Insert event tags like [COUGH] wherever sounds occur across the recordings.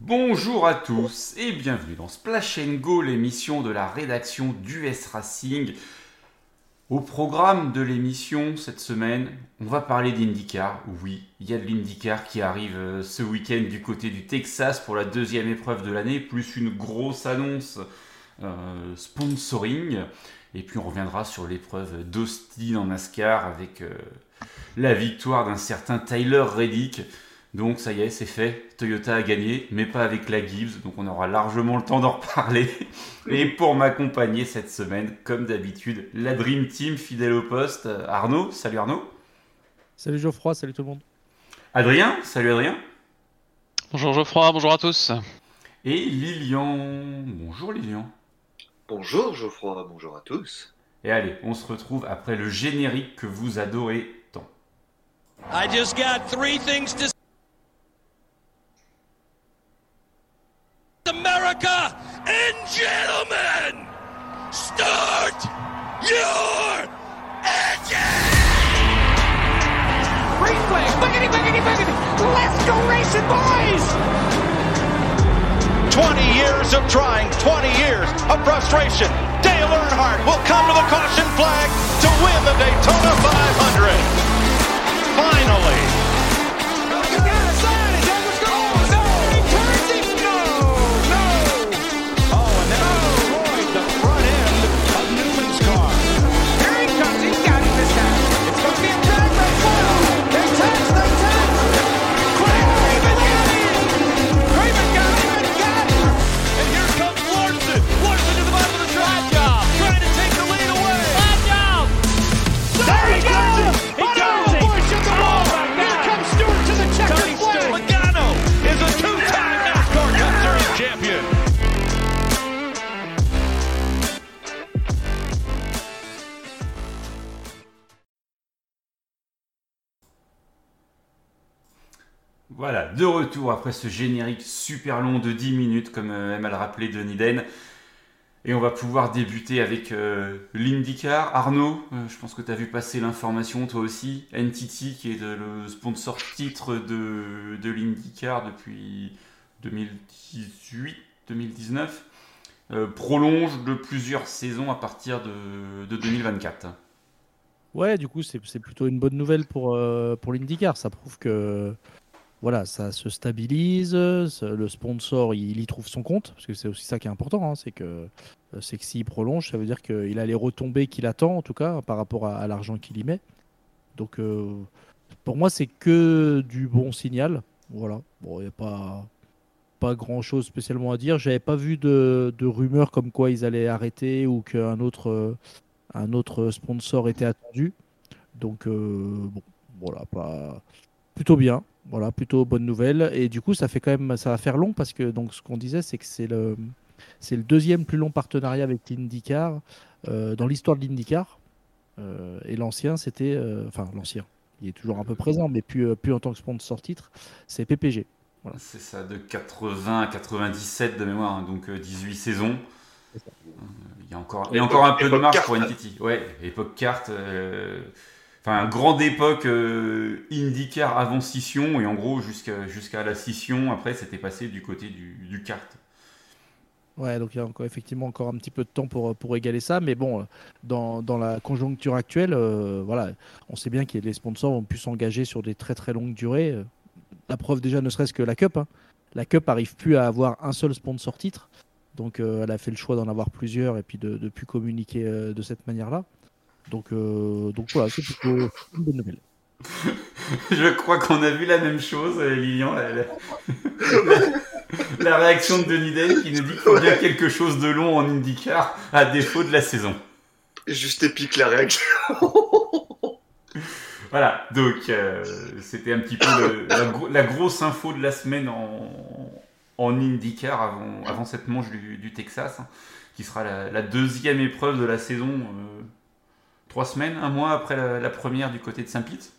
Bonjour à tous et bienvenue dans Splash Go, l'émission de la rédaction d'US Racing. Au programme de l'émission cette semaine, on va parler d'IndyCar. Oui, il y a de l'IndyCar qui arrive euh, ce week-end du côté du Texas pour la deuxième épreuve de l'année, plus une grosse annonce euh, sponsoring. Et puis on reviendra sur l'épreuve d'Austin en NASCAR avec euh, la victoire d'un certain Tyler Reddick. Donc ça y est, c'est fait. Toyota a gagné, mais pas avec la Gibbs. Donc on aura largement le temps d'en reparler. Et pour m'accompagner cette semaine, comme d'habitude, la Dream Team fidèle au poste. Arnaud, salut Arnaud. Salut Geoffroy, salut tout le monde. Adrien, salut Adrien. Bonjour Geoffroy, bonjour à tous. Et Lilian. Bonjour Lilian. Bonjour Geoffroy, bonjour à tous. Et allez, on se retrouve après le générique que vous adorez tant. I just got three things to America and gentlemen, start your engine! Green flag, buggity, buggity, buggity. Let's go racing, boys! 20 years of trying, 20 years of frustration. Dale Earnhardt will come to the caution flag to win the Daytona 500. Finally. Voilà, de retour après ce générique super long de 10 minutes, comme euh, aime à le rappeler Denis Den. Et on va pouvoir débuter avec euh, l'IndyCar. Arnaud, euh, je pense que tu as vu passer l'information toi aussi. NTT, qui est le sponsor titre de, l'IndyCar depuis 2018-2019, euh, prolonge de plusieurs saisons à partir de, de 2024. Ouais, du coup, c'est plutôt une bonne nouvelle pour, pour l'IndyCar. Ça prouve que voilà, ça se stabilise, le sponsor il, y trouve son compte, parce que c'est aussi ça qui est important, hein, c'est que euh, c'est que s'il prolonge, ça veut dire qu'il a les retombées qu'il attend, en tout cas, par rapport à, l'argent qu'il y met. Donc, euh, pour moi, c'est que du bon signal. Voilà. Bon, il n'y a pas, pas grand chose spécialement à dire. J'avais pas vu de, de rumeurs comme quoi ils allaient arrêter ou qu'un autre. euh, un autre sponsor était attendu. Donc, bon, voilà, pas... plutôt bien. Voilà, plutôt bonne nouvelle. Et du coup, ça fait quand même, ça va faire long parce que donc ce qu'on disait, c'est que c'est le, c'est le deuxième plus long partenariat avec l'IndyCar euh, dans l'histoire de l'IndyCar. Euh, et l'ancien, c'était, euh, enfin l'ancien, il est toujours un peu présent, mais plus, plus en tant que sponsor titre, c'est PPG. C'est ça, de 80 à 97 de mémoire, hein, donc euh, 18 saisons. Il y a encore, il y a Époque- encore un peu de marge carte. pour NTT. Ouais, époque carte. Euh, Enfin, grande époque euh, IndyCar avant scission, et en gros, jusqu'à la scission, après, c'était passé du côté du, du kart. Ouais, donc il y a effectivement encore un petit peu de temps pour, pour égaler ça. Mais bon, euh, dans, la conjoncture actuelle, euh, voilà, on sait bien que les sponsors ont pu s'engager sur des très très longues durées. Euh, La preuve déjà, ne serait-ce que la Cup. hein. La Cup arrive plus à avoir un seul sponsor titre. Donc euh, elle a fait le choix d'en avoir plusieurs et puis de, de plus communiquer euh, de cette manière-là. Donc, euh, donc voilà, c'est plutôt une bonne nouvelle. [LAUGHS] Je crois qu'on a vu la même chose, euh, Lilian. La, la- la- [LAUGHS] la réaction de Denis Day qui nous dit qu'il faut bien quelque chose de long en IndyCar à défaut de la saison. Juste épique la réaction. [LAUGHS] Voilà, donc euh, c'était un petit peu le- la, gro- la grosse info de la semaine en, en IndyCar avant, avant cette manche du, du Texas, hein, qui sera la, la deuxième épreuve de la saison, euh, trois semaines, un mois après la, la première du côté de Saint-Pete.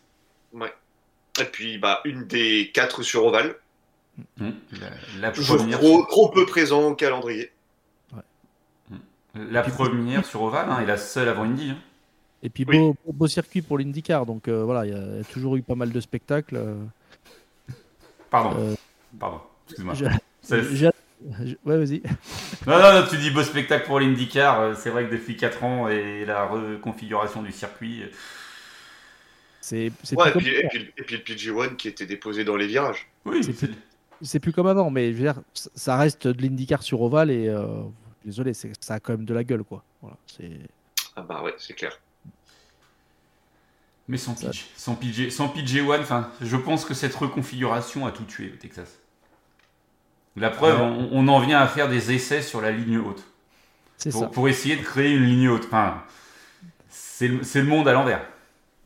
Et puis, bah, une des quatre sur Oval. Hum, La, première, trop, trop peu présent au calendrier. la première sur Oval hein, et la seule avant Indy. hein. Et puis Oui. beau, circuit pour l'IndyCar. Donc euh, voilà, il y, a- il y a toujours eu pas mal de spectacles. euh, Pardon, Euh, pardon, excuse-moi. J'ai- Ouais, vas-y. [LAUGHS] Non, non, non, tu dis beau spectacle pour l'IndyCar. euh, C'est vrai que depuis 4 ans et la reconfiguration du circuit. euh, C'est c'est Ouais, plus et puis, et, puis, et puis le PG1 qui était déposé dans les virages. Oui, C'est c'est- c'est plus comme avant, mais je veux dire, ça- reste de l'IndyCar sur ovale et euh, désolé, c'est- ça a quand même de la gueule, quoi. Voilà, c'est Ah bah ouais, c'est clair. mais sans PG, sans PG, sans PG1, enfin, je pense que cette reconfiguration a tout tué au Texas. La preuve, on, on en vient à faire des essais sur la ligne haute c'est pour, ça. pour essayer de créer une ligne haute. Enfin, c'est le, c'est le monde à l'envers.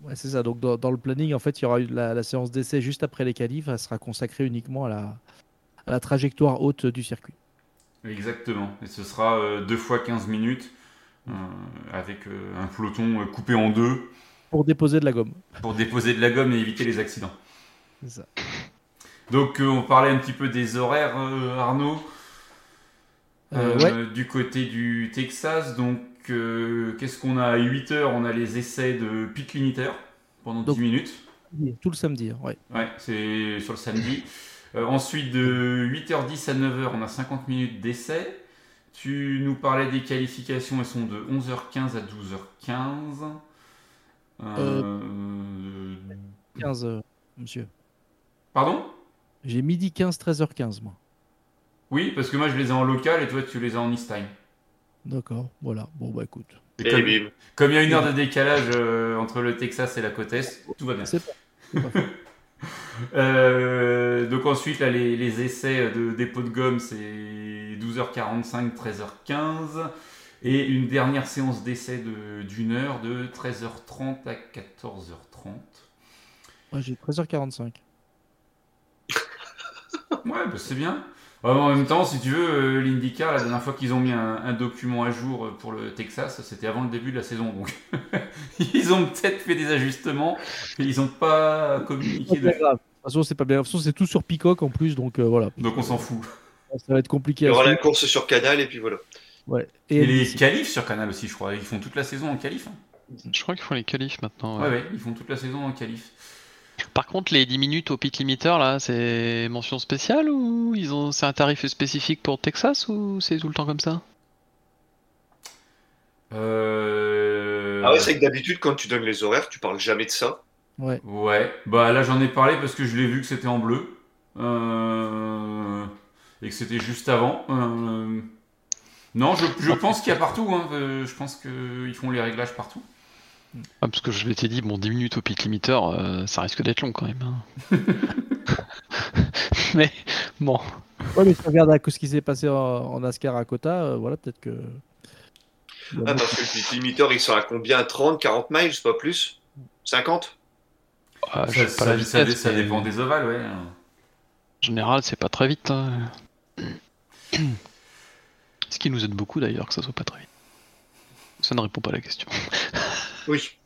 Ouais, c'est ça. Donc dans, dans le planning, en fait, il y aura la, la séance d'essai juste après les qualifs. Elle sera consacrée uniquement à la, à la trajectoire haute du circuit. Exactement. Et ce sera euh, deux fois 15 minutes euh, avec euh, un peloton coupé en deux Pour déposer de la gomme. pour déposer de la gomme et éviter les accidents. C'est ça. Donc euh, on parlait un petit peu des horaires, euh, Arnaud. Euh, Du côté du Texas, donc qu'est-ce qu'on a à 8 heures? On a les essais de pit limiter pendant 10 Donc- minutes. Tout le samedi. hein, Ouais. Ouais, c'est sur le samedi. [LAUGHS] Ensuite, de 8h10 à 9h, on a 50 minutes d'essai. Tu nous parlais des qualifications, elles sont de 11h15 à 12h15. Euh, 15, euh, monsieur. Pardon? J'ai midi 15, 13h15, moi. Oui, parce que moi je les ai en local et toi tu les as en East Time. D'accord. Voilà. Bon, bah écoute. Et Et comme, bim. comme il y a une heure de décalage euh, entre le Texas et la côte Est, tout va bien. C'est pas- pas. [LAUGHS] Euh, donc ensuite, là, les, les essais de dépôt de gomme, c'est 12h45, 13h15. Et une dernière séance d'essai de- d'une heure de 13h30 à 14h30. Moi, j'ai 13h45. Ouais, bah, c'est bien. Ouais, en même temps, si tu veux, euh, l'IndyCar, la dernière fois qu'ils ont mis un, un document à jour euh, pour le Texas, c'était avant le début de la saison. Donc, [LAUGHS] ils ont peut-être fait des ajustements, mais ils n'ont pas communiqué. De- grave. De toute façon, c'est pas bien. De toute façon, c'est tout sur Peacock en plus, donc euh, voilà. Donc, on s'en fout. Ça va être compliqué Il y aura la course sur Canal et puis voilà. Ouais. Et, Et, les qualifs sur Canal aussi, je crois. Ils font toute la saison en qualif. hein. Je crois qu'ils font les qualifs maintenant. Ouais, ouais. ouais, ils font toute la saison en qualif. Par contre, les 10 minutes au pit limiter, là, c'est mention spéciale ou ils ont c'est un tarif spécifique pour Texas ou c'est tout le temps comme ça? Euh... Ah ouais, c'est que d'habitude, quand tu donnes les horaires, tu parles jamais de ça. Ouais. Ouais, bah là j'en ai parlé parce que je l'ai vu que c'était en bleu. Euh, Et que c'était juste avant. Euh, Non, je, je pense qu'il y a partout. hein. Je pense qu'ils font les réglages partout. Ah, Parce que je m'étais dit, bon, 10 minutes au pit limiter, euh, ça risque d'être long quand même. hein. [LAUGHS] Mais bon, Ouais, mais si on regarde à- ce qui s'est passé en, en NASCAR à Kota, euh, voilà, peut-être que. Ah, parce que le pit limiter, ils sont à combien 30, 40 miles, pas plus? 50 euh, je Ça, sais pas la ça- ça- vitesse, ça mais dépend des ovales, ouais. En général, c'est pas très vite. hein. [CLEARS THROAT] Ce qui nous aide beaucoup d'ailleurs que ça soit pas très vite. Ça ne répond pas à la question. Oui.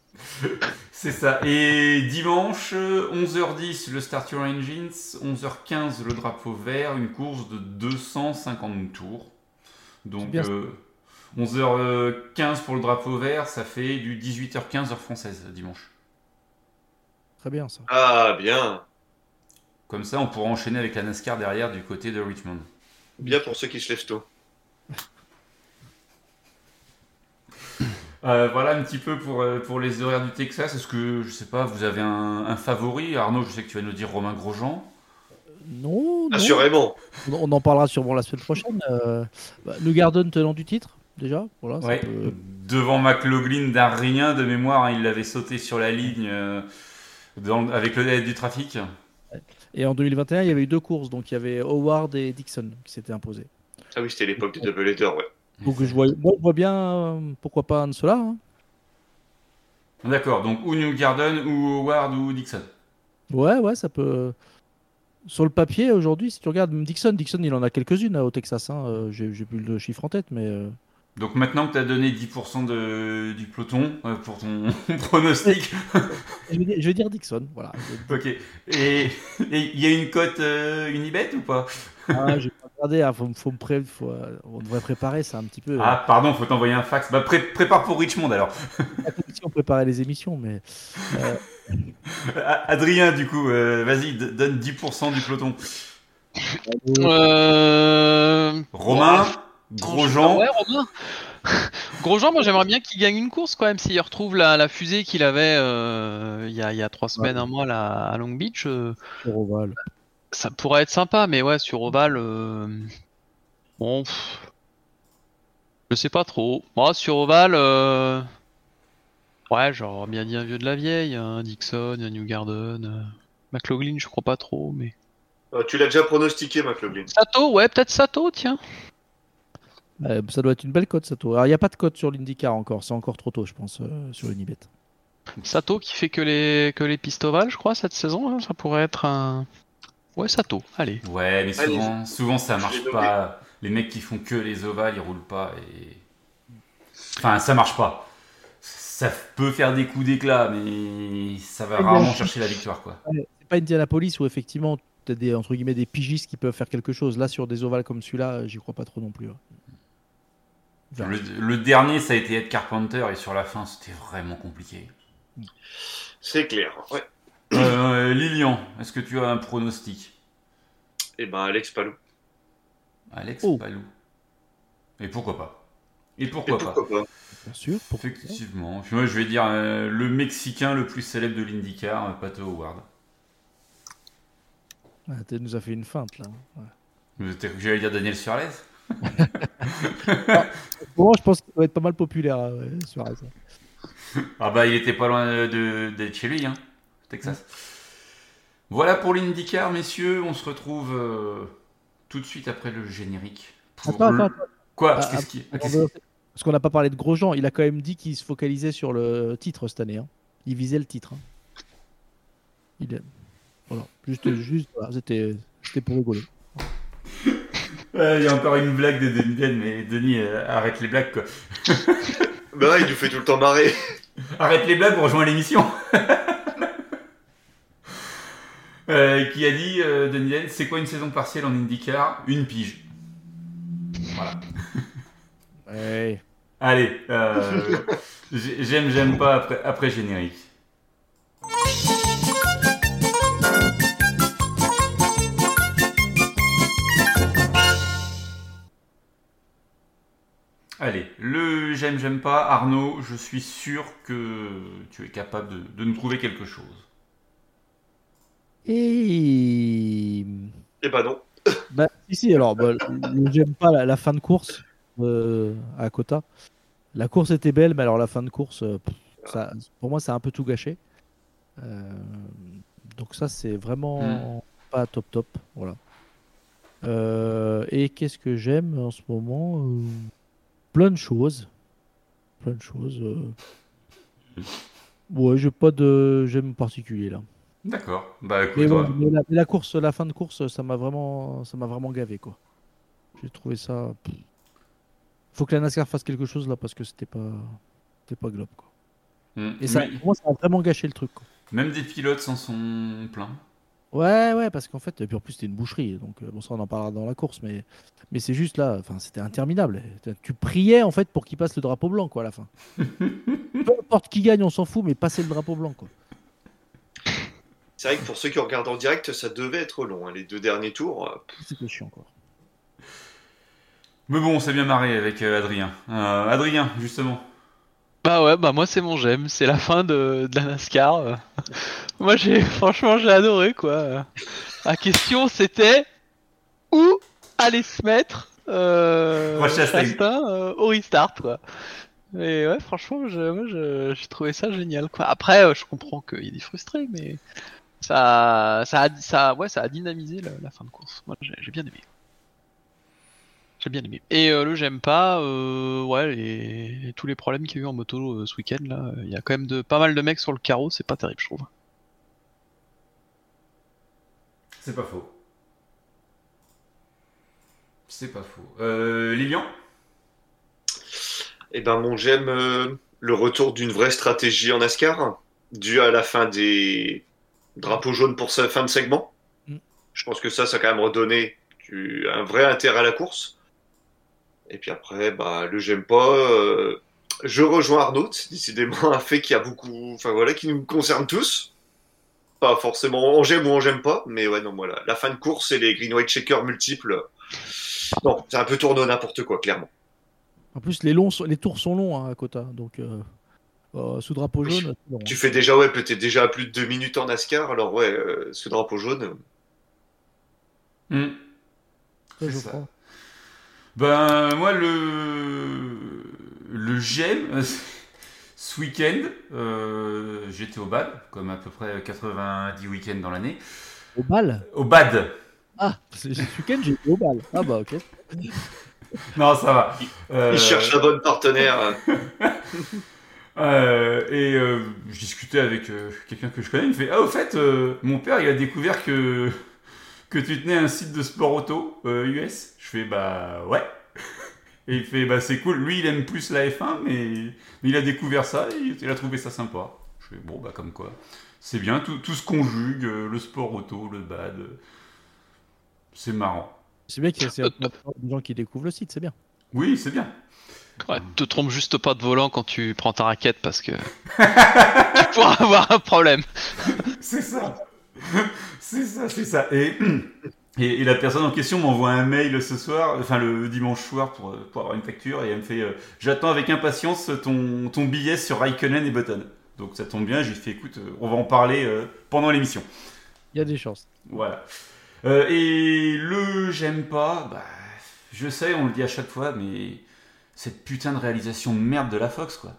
[LAUGHS] C'est ça. Et dimanche, euh, 11h10, le Start Your Engines. 11h15, le drapeau vert. Une course de 250 tours. Donc, euh, 11h15 pour le drapeau vert, ça fait du 18h15 heure française dimanche. Très bien, ça. Ah, bien. Comme ça, on pourra enchaîner avec la NASCAR derrière du côté de Richmond. Bien pour ceux qui se lèvent tôt. Euh, voilà un petit peu pour, euh, pour les horaires du Texas. Est-ce que, je sais pas, vous avez un, un favori? Arnaud, je sais que tu vas nous dire Romain Grosjean. Non, non. Assurément. On on en parlera sûrement la semaine prochaine. Euh, bah, New Garden tenant du titre, déjà. Voilà, ça Ouais. peut- Devant McLaughlin d'un rien de mémoire, hein, il l'avait sauté sur la ligne euh, dans- avec le délai du trafic. Et en 2021, il y avait eu deux courses. Donc il y avait Howard et Dixon qui s'étaient imposés. Ah oui, c'était l'époque des double ouais. Donc je vois, moi, je vois bien, euh, pourquoi pas un de ceux-là. hein. D'accord, donc ou New Garden, ou Howard, ou Dixon. Ouais, ouais, ça peut. Sur le papier, aujourd'hui, si tu regardes même Dixon, Dixon, il en a quelques-unes hein, au Texas. hein. Euh, J'ai j'ai plus le chiffre en tête, mais. euh, Donc maintenant que tu as donné 10% de, du peloton euh, pour ton [LAUGHS] pronostic, Je vais, dire, je vais dire Dixon, voilà. ok. Et et il y a une cote euh, Unibet ou pas? Ah, j'ai pas regardé, hein, faut, me- faut me pré- faut, euh, on devrait préparer ça un petit peu. Ah, pardon, faut t'envoyer un fax. Bah, pré- prépare pour Richmond alors. La compétition préparait les émissions, mais euh, Ah, [LAUGHS] Adrien, du coup, euh, vas-y, donne 10% du peloton. euh, Romain, Grosjean. Ouais, Romain. [LAUGHS] Grosjean, moi j'aimerais bien qu'il gagne une course quand même. S'il retrouve la, la fusée qu'il avait euh, il y, a, il y a trois semaines, un mois là, à Long Beach, euh, Sur Oval. Ça pourrait être sympa. Mais ouais, sur Oval, euh, bon, pff, je sais pas trop. Moi, sur Oval, euh, ouais, j'aurais bien dit un vieux de la vieille, un Dixon, un New Garden, euh, McLaughlin, je crois pas trop, mais Euh, tu l'as déjà pronostiqué, McLaughlin. Sato, ouais, peut-être Sato, tiens. Euh, ça doit être une belle cote, Sato. Alors, il n'y a pas de cote sur l'IndyCar encore. C'est encore trop tôt, je pense, euh, sur Unibet. Sato qui fait que les que les pistes ovales, je crois, cette saison, hein, ça pourrait être un. Ouais, Sato, allez. Ouais, mais Allez, souvent, souvent ça marche pas. Les mecs qui font que les ovales, ils roulent pas et. Enfin, ça marche pas. Ça peut faire des coups d'éclat, mais ça va Eh rarement chercher la victoire, quoi. C'est pas Indianapolis où effectivement tu as des, entre guillemets, des pigistes qui peuvent faire quelque chose. Là, sur des ovales comme celui-là, j'y crois pas trop non plus. Enfin, Le, le dernier, ça a été Ed Carpenter, et sur la fin, c'était vraiment compliqué. C'est clair. Ouais. Euh, Lilian, est-ce que tu as un pronostic? Et ben, Alex Palou. Alex Oh. Palou. Et pourquoi pas? Et Et pourquoi, pas? pas? Bien sûr. pourquoi. Effectivement. Moi, je vais dire euh, le Mexicain le plus célèbre de l'IndyCar, euh, Pato Howard. Ah, tu nous as fait une feinte là. Ouais. J'allais dire Daniel Suarez [LAUGHS] Bon, je pense qu'il doit être pas mal populaire euh, ouais, Suarez. Ah bah il était pas loin de- d'être chez lui, hein, Texas. Voilà pour l'IndyCar, messieurs. On se retrouve euh, tout de suite après le générique. pour Attends, le- attends, attends. Quoi Ah, Qu'est-ce qui- ah, Parce qu'on n'a pas parlé de Grosjean. Il a quand même dit qu'il se focalisait sur le titre cette année. hein. Il visait le titre. hein. Il est- Voilà. Juste, juste voilà, c'était c'était pour rigoler. [LAUGHS] Il y a encore une blague de Denis Den, mais Denis, euh, arrête les blagues quoi. [LAUGHS] Ben ouais, il nous fait tout le temps marrer. Arrête les blagues, on rejoint l'émission. [LAUGHS] Euh, qui a dit, euh, Denis Den, c'est quoi une saison partielle en IndyCar? Une pige. Voilà. [LAUGHS] Allez, euh, j'ai- j'aime, j'aime pas après, après générique. Allez, le j'aime, j'aime pas. Arnaud, je suis sûr que tu es capable de, de nous trouver quelque chose. Et Et ben non. [LAUGHS] bah, si, si, alors, bah, j'aime pas la, la fin de course euh, à Kota. La course était belle, mais alors la fin de course, euh, pff, ça, pour moi, c'est un peu tout gâché. Euh, donc ça, c'est vraiment pas top top. Voilà. Euh, et qu'est-ce que j'aime en ce moment Plein de choses. Plein de choses. euh. Ouais, j'ai pas de j'aime particulier là. D'accord. Bah écoute, Mais, ouais, ouais. mais la, mais la course, la fin de course, ça m'a vraiment, ça m'a vraiment gavé quoi. J'ai trouvé ça. Faut que la NASCAR fasse quelque chose là parce que c'était pas, c'était pas globe quoi. Mm. Et ça, Mais moi, ça a vraiment gâché le truc. Quoi. même des pilotes s'en sont pleins. Ouais, ouais, parce qu'en fait, et puis en plus c'était une boucherie, donc euh, bon ça on en parlera dans la course, mais, mais c'est juste là, enfin c'était interminable. Tu priais en fait pour qu'il passe le drapeau blanc quoi à la fin. [LAUGHS] Peu importe qui gagne, on s'en fout, mais passer le drapeau blanc quoi. C'est vrai que pour ceux qui regardent en direct, ça devait être long. hein, Les deux derniers tours. euh, C'était chiant quoi. Mais bon, on s'est bien marré avec euh, Adrien. Euh, Adrien, justement. Bah ouais, bah moi c'est mon j'aime, c'est la fin de, de la NASCAR. [LAUGHS] moi j'ai, [LAUGHS] franchement j'ai adoré quoi. La question c'était où aller se mettre euh. Chastain, euh, au restart quoi. Et ouais, franchement, je, moi je- j'ai trouvé ça génial quoi. Après, je comprends qu'il des frustrés, mais ça, ça, a, ça, ouais, ça a dynamisé la, la fin de course. Moi j'ai bien aimé. J'ai bien aimé. Et euh, le j'aime pas, euh, ouais, les, les- tous les problèmes qu'il y a eu en moto euh, ce week-end là, il y a quand même de, pas mal de mecs sur le carreau, c'est pas terrible, je trouve. C'est pas faux. C'est pas faux. Euh, Lilian? Eh ben, mon j'aime euh, le retour d'une vraie stratégie en NASCAR, dû à la fin des drapeaux jaunes pour sa fin de segment. Mm. Je pense que ça, ça a quand même redonné du- un vrai intérêt à la course. Et puis après, bah, le j'aime pas. euh, je rejoins Arnaud, décidément un fait qui a beaucoup, enfin voilà, qui nous concerne tous. Pas forcément on j'aime ou on j'aime pas, mais ouais, non, voilà. La fin de course et les green white checkers multiples, Non, c'est un peu tourné au n'importe quoi, clairement. En plus, les, longs, les tours sont longs hein, à Kota. Donc, euh, euh, sous drapeau Oui. jaune. Tu fais déjà, ouais, peut-être déjà à plus de deux minutes en NASCAR, alors ouais, euh, ce drapeau jaune. Hmm. Ça, je c'est ça. crois. Ben, moi, le, le j'aime. [LAUGHS] Ce week-end, euh, j'étais au BAD, comme à peu près 90 week-ends dans l'année. Au bal? Au BAD Ah, ce week-end, j'ai été au bal. Ah bah, ok. Non, ça va. Euh, Il cherche la bonne partenaire. [LAUGHS] euh, et euh, je discutais avec euh, quelqu'un que je connais. Il me fait Ah, au fait, euh, mon père, il a découvert que, que tu tenais un site de sport auto euh, US. Je fais Bah ouais. [LAUGHS] Et il fait Bah c'est cool. Lui, il aime plus la F1, mais, mais il a découvert ça et il a trouvé ça sympa. Je fais Bon, bah comme quoi. C'est bien, tout, tout se conjugue, le sport auto, le bad. C'est marrant. C'est bien qu'il y ait des gens qui découvrent le site, c'est bien. Oui, c'est bien. Ouais, te trompe juste pas de volant quand tu prends ta raquette parce que [LAUGHS] tu pourras avoir un problème. [LAUGHS] C'est ça. C'est ça, c'est ça. Et, [CLEARS THROAT] et, et la personne en question m'envoie un mail ce soir, enfin le dimanche soir pour, euh, pour avoir une facture et elle me fait euh, J'attends avec impatience ton, ton billet sur Raikkonen et Button. Donc ça tombe bien, j'ai fait écoute, euh, on va en parler euh, pendant l'émission. Il y a des chances. Voilà. Euh, et le j'aime pas, bah, je sais, on le dit à chaque fois, mais cette putain de réalisation de merde de la Fox, quoi.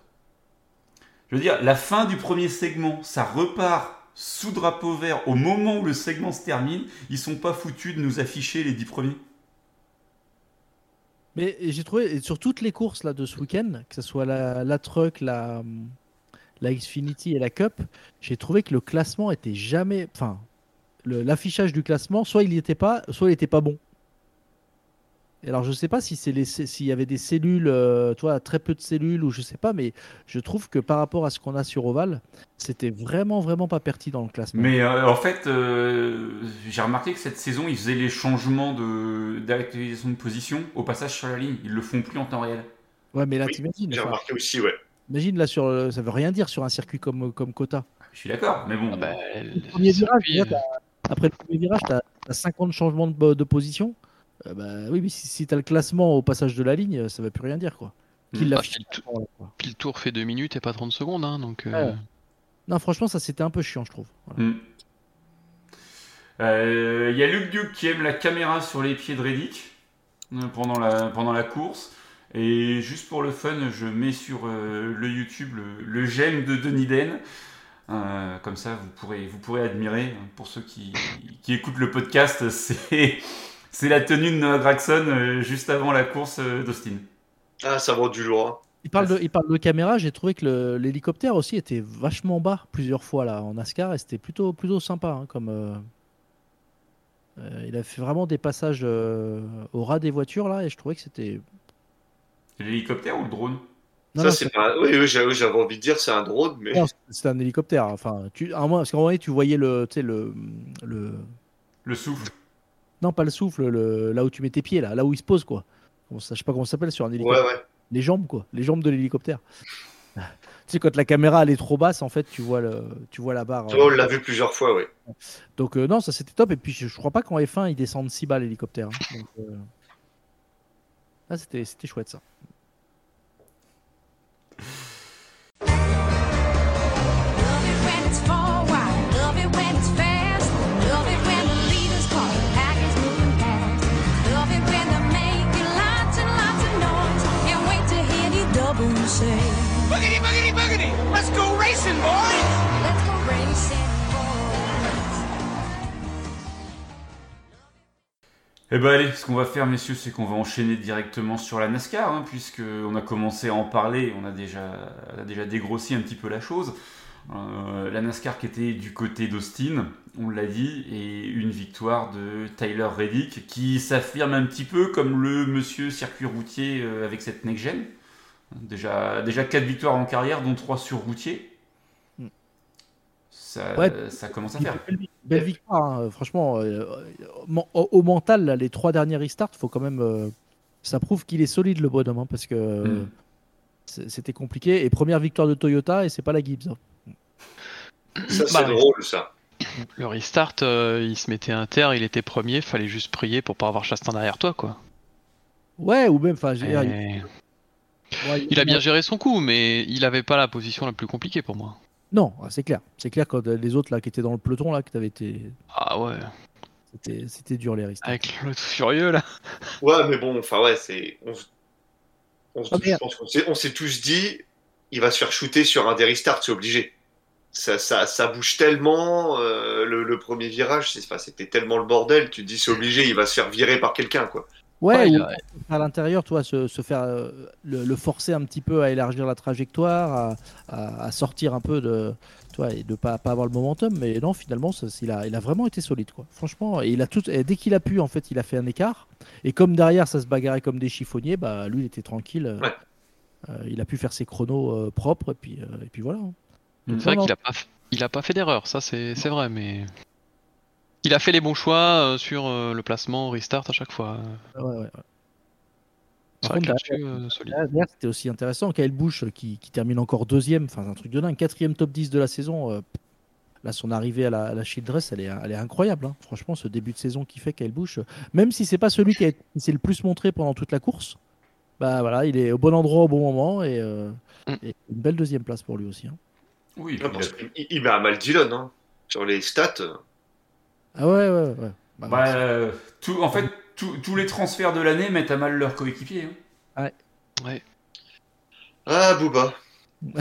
Je veux dire, la fin du premier segment, ça repart sous drapeau vert au moment où le segment se termine. Ils sont pas foutus de nous afficher les dix premiers. Mais j'ai trouvé, sur toutes les courses là, de ce week-end, que ce soit la, Truck, la, Xfinity et la Cup, j'ai trouvé que le classement était jamais. Enfin, l'affichage du classement, soit il n'y était pas, soit il n'était pas bon. Et alors, je sais pas si c'est les, s'il y avait des cellules, euh, toi, très peu de cellules ou je sais pas, mais je trouve que par rapport à ce qu'on a sur Oval, c'était vraiment, vraiment pas pertinent le classement. Mais euh, en fait, euh, j'ai remarqué que cette saison, ils faisaient les changements de d'actualisation de position au passage sur la ligne. Ils le font plus en temps réel. Ouais, mais là, Oui, t'imagines. J'ai remarqué aussi, ouais. Imagine là sur, le- ça veut rien dire sur un circuit comme comme Kota. Je suis d'accord, mais bon. Ah bah, premier virage, t'as- après le premier virage, tu as, 50 changements de, de position. Euh, bah, oui, mais si, si tu as le classement au passage de la ligne, ça ne veut plus rien dire. quoi. Qu'il Mm. l'affiche Ah, puis avant, là, quoi. Puis le tour fait 2 minutes et pas 30 secondes, hein, donc. euh, Ouais. Non, franchement, ça c'était un peu chiant, je trouve. Voilà. Hmm. Euh, Il y a Luke Duke qui aime la caméra sur les pieds de Reddick euh, pendant la, pendant la course. Et juste pour le fun, je mets sur euh, le YouTube le, le j'aime de Denis Den. Euh, comme ça, vous pourrez, vous pourrez admirer. Pour ceux qui, qui écoutent le podcast, [LAUGHS] c'est, c'est la tenue de Noah Gragson euh, juste avant la course euh, d'Austin. Ah, ça vaut du lourd. hein. Il, parle de, il parle de caméra, j'ai trouvé que l'hélicoptère aussi était vachement bas plusieurs fois là en NASCAR et c'était plutôt, plutôt sympa. hein, comme, euh, euh, il a fait vraiment des passages euh, au ras des voitures là et je trouvais que c'était. C'est l'hélicoptère ou le drone? Non, ça, c'est pas. Oui, oui, j'avais envie de dire c'est un drone, mais. Non, c'est un hélicoptère. Enfin, tu, à un moment, parce moment donné, tu voyais le, tu sais, le, le, Le souffle. Non pas le souffle, le, là où tu mets tes pieds là, là où il se pose quoi. Bon, ça, je sais pas comment ça s'appelle sur un hélicoptère. ouais. Les jambes quoi, les jambes de l'hélicoptère. [LAUGHS] tu sais quand la caméra elle est trop basse, en fait, tu vois le, tu vois la barre. Ça, euh, on l'a vu plusieurs fois, oui. Donc euh, non, ça c'était top. Et puis je, je crois pas qu'en F1 ils descendent si bas l'hélicoptère. hein. Euh, ah, c'était, c'était chouette ça. Racing, boys. Let's go racing, boys. Eh ben allez, ce qu'on va faire messieurs, c'est qu'on va enchaîner directement sur la NASCAR, hein, puisque on a commencé à en parler, on a déjà, on a déjà dégrossi un petit peu la chose. Euh, la NASCAR qui était du côté d'Austin, on l'a dit, et une victoire de Tyler Reddick, qui s'affirme un petit peu comme le monsieur circuit routier euh, avec cette next-gen. Déjà, déjà 4 victoires en carrière, dont 3 sur routier. Ça, Ouais. ça commence à faire. Belle, belle victoire, hein. franchement. euh, au, au mental, là, les trois derniers restarts, faut quand même. euh, ça prouve qu'il est solide le bonhomme, hein, parce que euh, Mm. c'est- c'était compliqué. Et première victoire de Toyota, et c'est pas la Gibbs. hein. Ça, c'est Bah, drôle, ça. Le restart, euh, il se mettait un terre, il était premier, fallait juste prier pour pas avoir Chastain derrière toi, quoi. Ouais, ou même, enfin, Et- ouais, Il a bien géré son coup, mais il avait pas la position la plus compliquée pour moi. Non, ah, c'est clair. C'est clair quand euh, les autres là qui étaient dans le peloton là, que t'avais été, Ah ouais, c'était, c'était dur les risques. avec le furieux là. [LAUGHS] Ouais, mais bon, enfin ouais, c'est. On, s- on s- Ah, je merde. pense qu'on s'est, on s'est tous dit, il va se faire shooter sur un des restarts, c'est obligé. Ça, ça, ça bouge tellement, euh, le, le premier virage, c'était tellement le bordel, tu te dis c'est obligé, il va se faire virer par quelqu'un, quoi. Ouais, à l'intérieur, toi, se, se faire euh, le, le forcer un petit peu à élargir la trajectoire, à, à- à sortir un peu de, toi, et de pas pas avoir le momentum. Mais non, finalement, ça, il a, il a vraiment été solide, quoi. Franchement, et il a tout, et dès qu'il a pu, en fait, il a fait un écart. Et comme derrière, ça se bagarrait comme des chiffonniers, bah lui, il était tranquille. euh, Ouais. euh, il a pu faire ses chronos euh, propres, et puis, euh, et puis voilà. hein. C'est vrai Non, qu'il a pas, il a pas fait d'erreur, ça c'est c'est vrai, mais il a fait les bons choix euh, sur euh, le placement, restart à chaque fois. Ouais, ouais, ouais. Par contre, euh, Derrière, c'était aussi intéressant. Kyle Busch euh, qui, qui termine encore deuxième, enfin un truc de dingue, quatrième top 10 de la saison. euh, là, son arrivée à la, à la Shield Dress, elle est, elle est incroyable. hein. Franchement, ce début de saison qui fait Kyle Busch, euh, même si c'est pas celui qui, s'est le plus montré pendant toute la course, bah voilà, il est au bon endroit au bon moment et, euh, Mm. et une belle deuxième place pour lui aussi. hein. Oui, il parce a- il, met à mal Dillon, hein. Sur les stats, euh, Ah ouais, ouais, ouais. Bah, bah, euh, tout, en fait, tout- tous les transferts de l'année mettent à mal leurs coéquipiers. hein. Ah, Booba. [LAUGHS]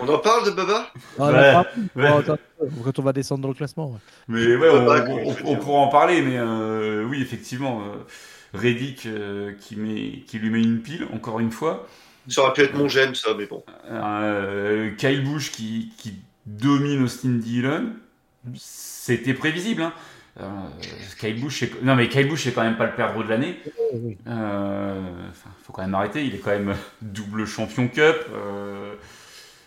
on en parle de Booba? Ah, Ouais, ouais. oh, quand on va descendre dans le classement. ouais. Mais ouais, on, bah, pourra en parler, mais euh, oui, effectivement, euh, Reddick euh, qui, met, qui lui met une pile, encore une fois. Ça aurait pu être mon gène, ça, mais bon. Euh, Kyle Busch qui, qui domine Austin Dillon, c'était prévisible. Hein. Euh, Kyle Busch, c'est- non mais Kyle Busch c'est quand même pas le perdreau de l'année. Euh, faut quand même arrêter. Il est quand même [LAUGHS] double champion cup, euh,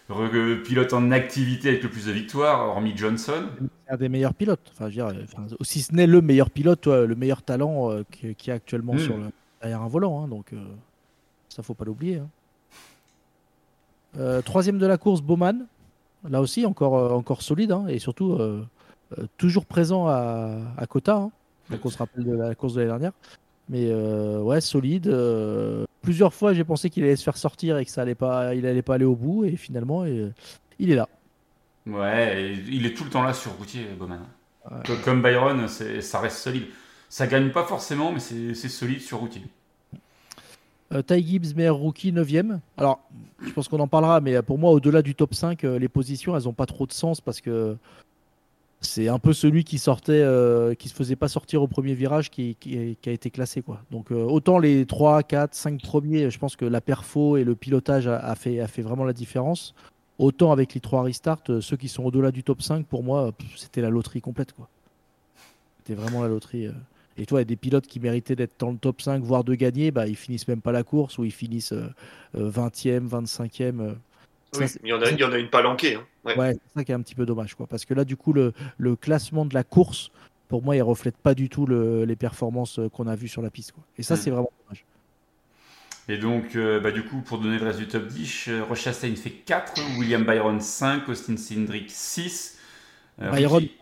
re- pilote en activité avec le plus de victoires, hormis Johnson. Un des meilleurs pilotes. Enfin, je veux dire, euh, enfin, si ce n'est le meilleur pilote, le meilleur talent euh, qui, qui est actuellement Mm. sur le, derrière un volant. hein, donc, euh, ça, faut pas l'oublier. hein. Euh, troisième de la course, Bowman. Là aussi, encore, euh, encore solide. hein, et surtout, euh, euh, toujours présent à, à Kota. hein. donc, on se rappelle de la course de l'année dernière. Mais euh, ouais, solide. plusieurs fois, j'ai pensé qu'il allait se faire sortir et que ça allait pas, il allait pas aller au bout. Et finalement, il est là. Ouais, il est tout le temps là sur routier, Bowman. Ouais. Comme Byron, ça reste solide. Ça gagne pas forcément, mais c'est solide sur routier. Euh, Ty Gibbs, meilleur rookie, 9ème. Alors, je pense qu'on en parlera, mais pour moi, au-delà du top 5, euh, les positions, elles n'ont pas trop de sens parce que c'est un peu celui qui sortait, euh, qui se faisait pas sortir au premier virage qui, a été classé. Quoi. Donc, euh, autant les 3, 4, 5 premiers, je pense que la perfo et le pilotage a, fait, vraiment la différence. Autant avec les 3 restarts, euh, ceux qui sont au-delà du top 5, pour moi, c'était la loterie complète. C'était vraiment la loterie. euh. Et toi, il y a des pilotes qui méritaient d'être dans le top 5, voire de gagner, bah, ils finissent même pas la course ou ils finissent euh, euh, 20e, 25e. euh. Ça, Oui, c'est- il y, en a, il y en a une palanquée. Hein. Ouais. Ouais, c'est ça qui est un petit peu dommage. Quoi. Parce que là, du coup, le, le classement de la course, pour moi, il reflète pas du tout le- les performances euh, qu'on a vues sur la piste. Quoi. Et ça, c'est vraiment dommage. Et donc, euh, bah, du coup, pour donner le reste du top 10, euh, Ross Chastain fait 4, William Byron 5, Austin Cindric 6. euh, Byron, Ricky-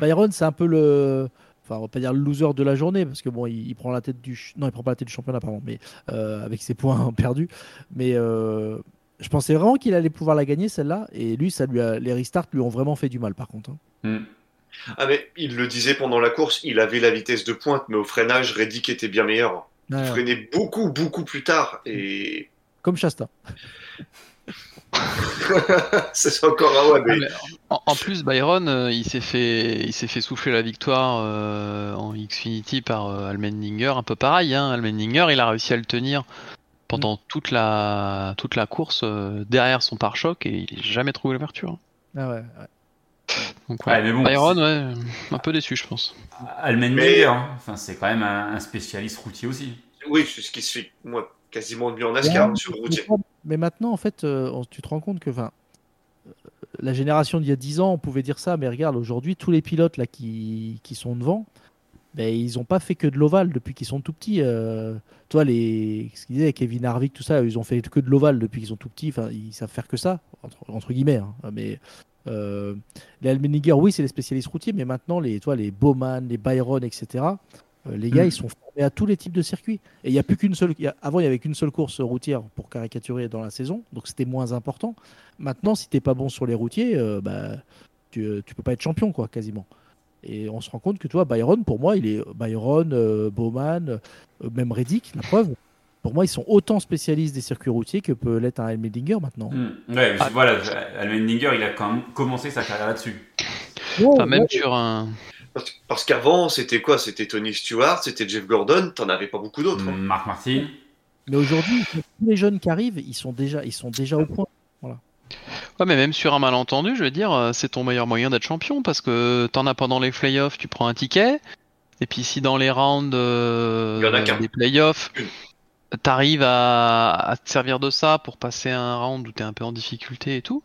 Byron c'est un peu le. Enfin, on va pas dire le loser de la journée, parce que bon, il, il prend la tête du. Non, il prend pas la tête du championnat, pardon, mais euh, avec ses points [LAUGHS] perdus. Mais euh, je pensais vraiment qu'il allait pouvoir la gagner, celle-là. Et lui, ça lui a... les restarts lui ont vraiment fait du mal, par contre. hein. Hmm. Ah, mais il le disait pendant la course, il avait la vitesse de pointe, mais au freinage, Reddick était bien meilleur. Il ouais. freinait beaucoup, beaucoup plus tard. Et Comme Shasta. [LAUGHS] c'est encore ah ouais, mais Ah, mais en, en plus, Byron, euh, il s'est fait, il s'est fait souffler la victoire euh, en Xfinity par euh, Allmendinger, un peu pareil. Hein. Allmendinger, il a réussi à le tenir pendant toute la, toute la course euh, derrière son pare-choc et il n'a jamais trouvé l'ouverture. Ah ouais, ouais. Donc Ouais, ouais, mais bon, Byron, ouais, un peu déçu, je pense. Allmendinger, hein. enfin, c'est quand même un, un spécialiste routier aussi. oui, c'est ce qui se fait, moi, quasiment de mieux en NASCAR Ouais, sur le routier. Mais maintenant, en fait, euh, on- tu te rends compte que enfin, euh, la génération d'il y a 10 ans, on pouvait dire ça, mais regarde, aujourd'hui, tous les pilotes là, qui, sont devant, ben, ils n'ont pas fait que de l'ovale depuis qu'ils sont tout petits. euh, toi, les, ce qu'ils disaient, Kevin Harvick, tout ça, ils ont fait que de l'ovale depuis qu'ils sont tout petits. Enfin, ils savent faire que ça, entre, guillemets. hein. Mais euh, les Almendinger, oui, c'est les spécialistes routiers, mais maintenant, les, toi, les Bowman, les Byron, etc., les gars, Mm. ils sont formés à tous les types de circuits. Et il y a plus qu'une seule. il y a- Avant, il y avait qu'une seule course routière pour caricaturer dans la saison, donc c'était moins important. Maintenant, si t'es pas bon sur les routiers, euh, bah, tu, euh, tu peux pas être champion, quoi, quasiment. Et on se rend compte que toi, Byron, pour moi, il est Byron, euh, Bowman, euh, même Reddick, la preuve. Pour moi, ils sont autant spécialistes des circuits routiers que peut l'être un Helmedinger maintenant. Hmm. Ouais, Ah. voilà, Almendinger, il a quand même commencé sa carrière là-dessus. Enfin, même sur un. Parce, parce qu'avant, c'était quoi? C'était Tony Stewart, c'était Jeff Gordon, t'en avais pas beaucoup d'autres. hein. Marc Martin. Mais aujourd'hui, tous les jeunes qui arrivent, ils sont déjà, ils sont déjà au point. Ouais, mais même sur un malentendu, je veux dire, euh, c'est ton meilleur moyen d'être champion parce que t'en as pendant les playoffs, tu prends un ticket. Et puis si dans les rounds euh, Il y en a qu'un. des playoffs, t'arrives à, à te servir de ça pour passer un round où t'es un peu en difficulté et tout.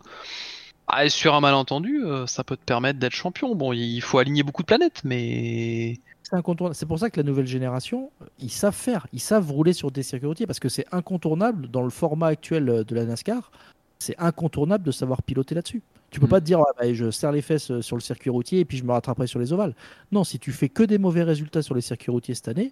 Ah, et sur un malentendu, euh, ça peut te permettre d'être champion. Bon, il faut aligner beaucoup de planètes, mais C'est incontournable. C'est pour ça que la nouvelle génération, ils savent faire, ils savent rouler sur des circuits routiers parce que c'est incontournable dans le format actuel euh, de la NASCAR. C'est incontournable de savoir piloter là-dessus. Tu peux Mm. pas te dire ah, bah, je serre les fesses euh, sur le circuit routier et puis je me rattraperai sur les ovales. Non, si tu fais que des mauvais résultats sur les circuits routiers cette année,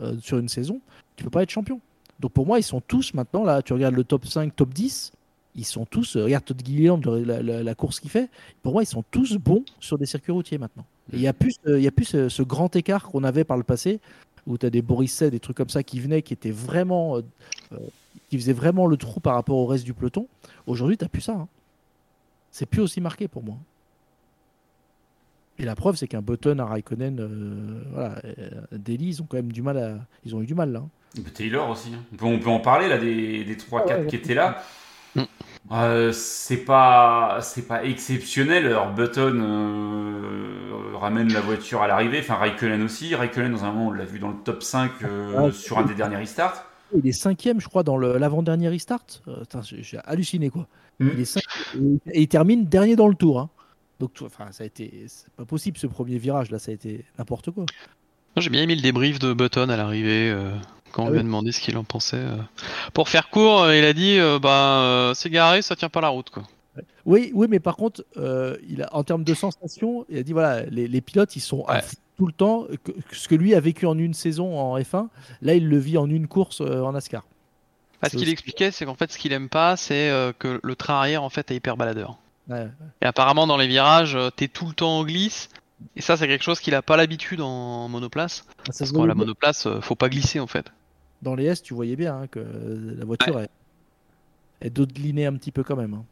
euh, sur une saison, tu peux pas être champion. Donc pour moi, ils sont tous maintenant là. Tu regardes le top 5, top 10, ils sont tous. euh, regarde Todd Gilliland, la, la- la course qu'il fait. Pour moi, ils sont tous bons sur des circuits routiers maintenant. Il n'y a plus, euh, il y a plus ce, ce grand écart qu'on avait par le passé, où tu as des Borisset, des trucs comme ça qui venaient, qui étaient vraiment, euh, euh, qui faisaient vraiment le trou par rapport au reste du peloton. Aujourd'hui, tu plus ça. hein. C'est plus aussi marqué pour moi. Et la preuve, c'est qu'un Button, un Raikkonen, euh, voilà, euh, Daly, ils ont quand même du mal à, ils ont eu du mal là. hein. Taylor aussi. hein. On peut, on peut en parler là des, des 3-4 Ah ouais, qui étaient là. Mm. Euh, c'est pas c'est pas exceptionnel. Alors Button euh, ramène la voiture à l'arrivée. Enfin Raikkonen aussi. Raikkonen dans un moment on l'a vu dans le top 5 euh, Ouais. sur un des derniers restarts. Il est cinquième, je crois, dans l'avant-dernier restart. Euh, j'ai halluciné quoi. Mm. Il est cinquième, et il termine dernier dans le tour. hein. Donc, enfin, ça a été, c'est pas possible ce premier virage là, ça a été n'importe quoi. J'ai bien aimé le débrief de Button à l'arrivée quand on Ah lui a demandé ce qu'il en pensait. euh. Pour faire court, euh, il a dit euh, bah c'est garé, ça tient pas la route quoi. Oui, oui, mais par contre, euh, il a, en termes de sensations, il a dit voilà, les, les pilotes ils sont à Ouais. tout le temps. que- ce que lui a vécu en une saison en F1, là il le vit en une course euh, en NASCAR. C'est qu'il expliquait, c'est qu'en fait ce qu'il aime pas, c'est euh, que le train arrière en fait est hyper baladeur. Ouais. Et apparemment dans les virages, t'es tout le temps en glisse. Et ça, c'est quelque chose qu'il a pas l'habitude en monoplace. Se Parce que la monoplace, faut pas glisser en fait. Dans les S, tu voyais bien hein, que la voiture elle, elle dodelinait un petit peu quand même. hein.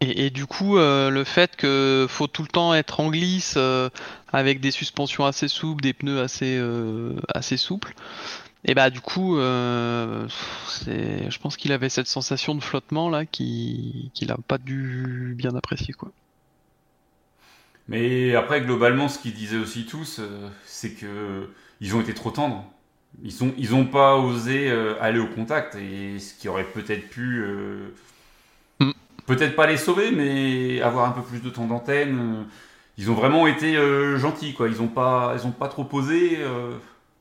Et, et du coup, euh, le fait que faut tout le temps être en glisse euh, avec des suspensions assez souples, des pneus assez euh, assez souples, et bah du coup, euh, c'est, je pense qu'il avait cette sensation de flottement là qui qu'il a pas dû bien apprécier quoi. Mais après globalement ce qu'ils disaient aussi tous euh, c'est que ils ont été trop tendres. Ils sont ils ont pas osé euh, aller au contact et ce qui aurait peut-être pu euh, Mm. peut-être pas les sauver mais avoir un peu plus de temps d'antenne. euh, ils ont vraiment été euh, gentils quoi. Ils ont pas ils ont pas trop posé. Euh,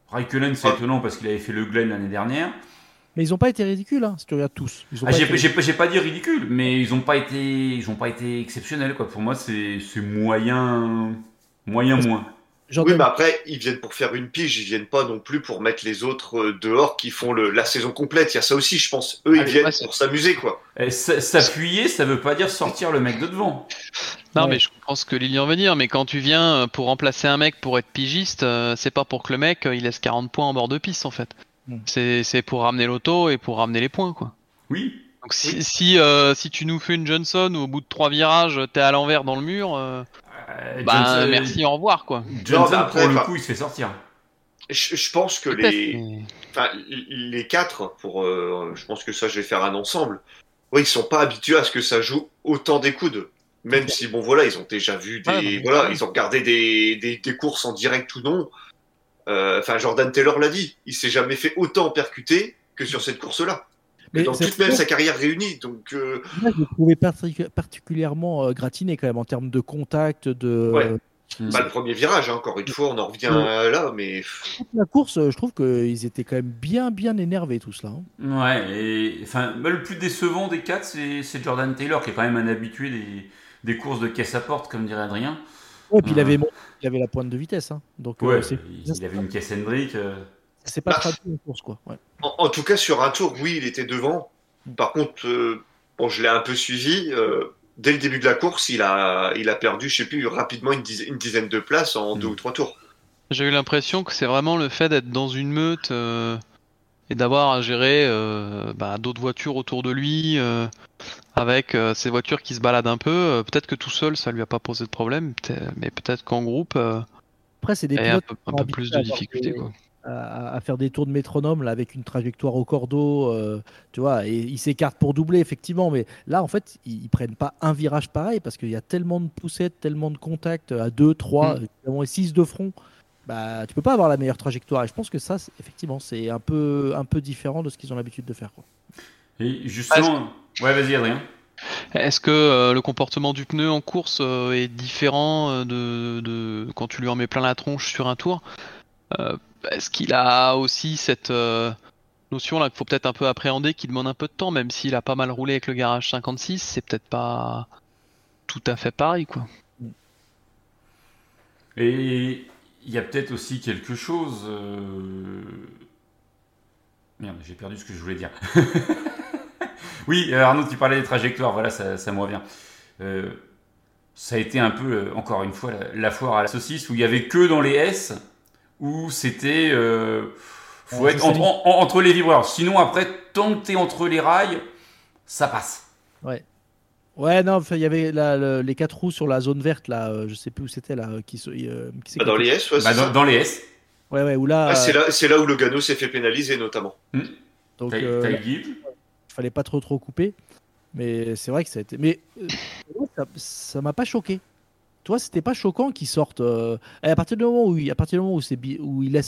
Raikkonen c'est Ah. étonnant parce qu'il avait fait le Glen l'année dernière. Mais ils ont pas été ridicules, hein, si tu regardes tous. Ils ont Ah, pas j'ai été- j'ai pas- j'ai pas dit ridicule, mais ils ont pas été, ils ont pas été exceptionnels quoi. Pour moi, c'est c'est moyen, moyen moins. Oui, mais après, ils viennent pour faire une pige, ils viennent pas non plus pour mettre les autres euh, dehors qui font le, la saison complète. Il y a ça aussi, je pense. Eux, ils Allez, viennent ouais, pour s'amuser, quoi. Eh, S'appuyer, ça veut pas dire sortir le mec de devant. Non, Ouais. mais je pense que Lilian veut dire, mais quand tu viens euh, pour remplacer un mec pour être pigiste, euh, c'est pas pour que le mec euh, il laisse 40 points en bord de piste en fait. Mm. C'est pour ramener l'auto et pour ramener les points quoi. Oui. Donc si, si, euh, si tu nous fais une Johnson où au bout de trois virages t'es à l'envers dans le mur, Euh, bah Johnson- merci, au revoir quoi. Johnson, Non, mais après, pour le coup, il se fait sortir. Je, je pense que les, enfin, les quatre, pour, euh, je pense que ça, je vais faire un ensemble. Oui, ils sont pas habitués à ce que ça joue autant des coudes. Même si, bon, voilà, ils ont déjà vu des, Ouais, voilà, ils ont regardé des, des, des courses en direct ou non. Euh, Enfin, Jordan Taylor l'a dit, il s'est jamais fait autant percuter que sur cette course-là. Mais Dans toute même sa carrière réunie. Donc, euh, je l'ai trouvé partic- particulièrement euh, gratiné quand même en termes de contact, de Ouais. Mm. pas le premier virage, hein, encore une fois, on en revient Ouais. euh, là, mais toute la course. euh, Je trouve qu'ils étaient quand même bien, bien énervés tous là. hein. Ouais. Et enfin, bah, le plus décevant des quatre, c'est Jordan Taylor qui est quand même un habitué des, des courses de caisse à porte, comme dirait Adrien. Ouais, puis il avait, qu'il avait la pointe de vitesse. Hein. Donc, euh, Ouais, il, il avait une caisse Hendrick. euh, c'est pas Bah. traduit en course, quoi. Ouais. En, en tout cas, sur un tour, oui, il était devant. Par contre, euh, bon, je l'ai un peu suivi. euh, dès le début de la course, il a, il a perdu, je sais plus, rapidement une dizaine, une dizaine de places en Mm. deux ou trois tours. J'ai eu l'impression que c'est vraiment le fait d'être dans une meute euh, et d'avoir à gérer euh, bah, d'autres voitures autour de lui, euh, avec euh, ces voitures qui se baladent un peu. Euh, peut-être que tout seul, ça lui a pas posé de problème, mais peut-être qu'en groupe, euh, Après, c'est des il y a un peu, un plus de difficultés. des- Quoi. À, à faire des tours de métronome là, avec une trajectoire au cordeau, euh, tu vois, et ils s'écartent pour doubler effectivement, mais là en fait ils, ils prennent pas un virage pareil parce qu'il y a tellement de poussettes, tellement de contacts à 2, 3, Mm. évidemment, et 6 de front, bah tu peux pas avoir la meilleure trajectoire et je pense que ça c'est- effectivement c'est un peu, un peu différent de ce qu'ils ont l'habitude de faire. Quoi. Et justement. Ouais, vas-y, Adrien. Est-ce que euh, le comportement du pneu en course euh, est différent euh, de, de quand tu lui en mets plein la tronche sur un tour? Euh, Est-ce qu'il a aussi cette euh, notion là qu'il faut peut-être un peu appréhender, qui demande un peu de temps, même s'il a pas mal roulé avec le garage 56, c'est peut-être pas tout à fait pareil quoi. Et il y a peut-être aussi quelque chose. euh, Merde, j'ai perdu ce que je voulais dire. [LAUGHS] oui, euh, Arnaud, tu parlais des trajectoires, voilà, ça, ça me revient. Euh, ça a été un peu, euh, encore une fois, la, la foire à la saucisse où il y avait que dans les S où c'était. euh, faut Ouais, être entre, en- en- entre les vibreurs. Sinon, après, tant que t'es entre les rails, ça passe. Ouais, non, enfin, il y avait là, le- les quatre roues sur la zone verte là, euh, je sais plus où c'était là, euh, qui, se- euh, qui Bah, dans les S, ouais, Bah, dans, les S, Ouais, ouais, où là, Ah, c'est euh, là, c'est là où le Gano s'est fait pénaliser, notamment. donc, t'as euh, il fallait pas trop trop couper. Mais c'est vrai que ça a été. Mais euh, ça m'a pas choqué. Toi, c'était pas choquant qu'ils sortent. euh, à partir du moment où, à partir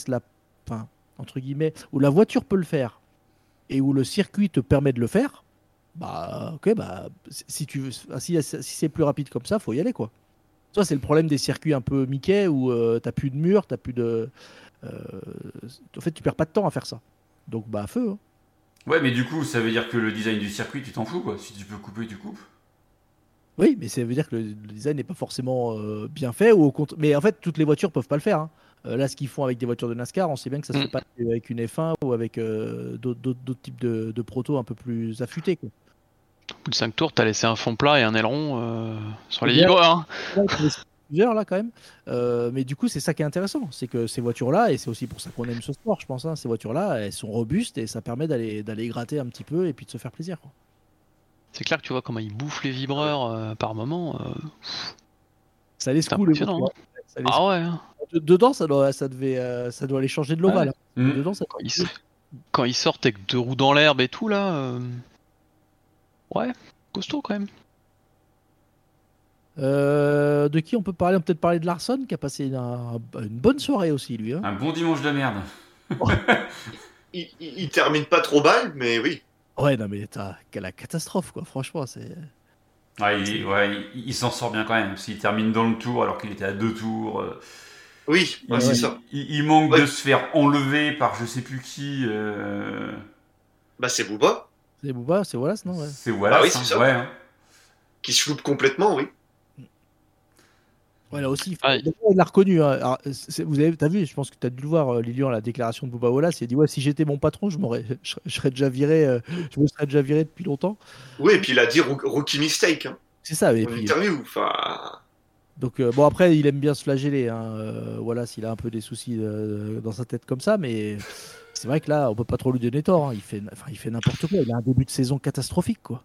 la, enfin entre guillemets, où la voiture peut le faire et où le circuit te permet de le faire, bah ok, bah si- tu si, si c'est plus rapide comme ça, faut y aller quoi. Ça c'est le problème des circuits un peu Mickey où euh, t'as plus de mur, t'as plus de, euh, en fait tu perds pas de temps à faire ça. Donc bah feu. hein. Ouais, mais du coup, ça veut dire que le design du circuit, tu t'en fous, quoi. Si tu peux couper, tu coupes. Oui, mais ça veut dire que le, le design n'est pas forcément euh, bien fait. Ou au. Mais en fait, toutes les voitures peuvent pas le faire. hein. Euh, là, ce qu'ils font avec des voitures de NASCAR, on sait bien que ça se Mm. fait pas avec une F1 ou avec euh, d'autres- types de, de protos un peu plus affûtés. Quoi. Au bout de 5 tours, t'as laissé un fond plat et un aileron sur les vibreurs. hein. [LAUGHS] Plusieurs là quand même. Mais du coup, c'est ça qui est intéressant, c'est que ces voitures-là, et c'est aussi pour ça qu'on aime ce sport, je pense, hein, ces voitures-là, elles sont robustes et ça permet d'aller d'aller gratter un petit peu et puis de se faire plaisir. quoi. C'est clair que tu vois comment ils bouffent les vibreurs euh, par moment. euh. Ça les C'est secoue les impressionnant, voitures. hein. Ça Ah ouais. hein. Dedans, ça doit, ça devait, euh, ça doit aller changer de l'ovale. Dedans, ça Quand ils, quand ils sortent avec deux roues dans l'herbe et tout là. euh, Ouais, costaud quand même. Euh, de qui on peut parler? On peut peut-être parler de Larson qui a passé une, un- une bonne soirée aussi lui. hein. Un bon dimanche de merde. [LAUGHS] Il, il, il termine pas trop mal, mais oui. Ouais, non mais t'as quelle la catastrophe quoi. Franchement, c'est. Ouais, il, ouais, il, il s'en sort bien quand même. S'il termine dans le tour alors qu'il était à deux tours, euh, Oui, ouais, c'est ça. il, il manque Ouais. de se faire enlever par je sais plus qui. euh, Bah, c'est Booba C'est Booba, c'est Wallace non ouais. C'est Wallace. Ah oui, c'est hein, ça. ouais, hein. qui se loupe complètement, oui. Ouais, là aussi, Ouais. il l'a reconnu. hein. Alors, vous avez, t'as vu, je pense que tu as dû le voir, euh, Lilian, la déclaration de Booba Wallace. Il a dit ouais, si j'étais mon patron, je m'aurais, je, serais- je serais déjà viré, euh, je me serais déjà viré depuis longtemps. Oui, et puis il a dit roo- rookie mistake hein, C'est ça. Et puis, interview. Enfin, donc euh, bon après, il aime bien se flageller. Hein. euh, Wallace, il a un peu des soucis euh, dans sa tête comme ça, mais c'est vrai que là, on peut pas trop lui donner tort. hein. Il fait, enfin, il fait n'importe quoi. Il a un début de saison catastrophique, quoi.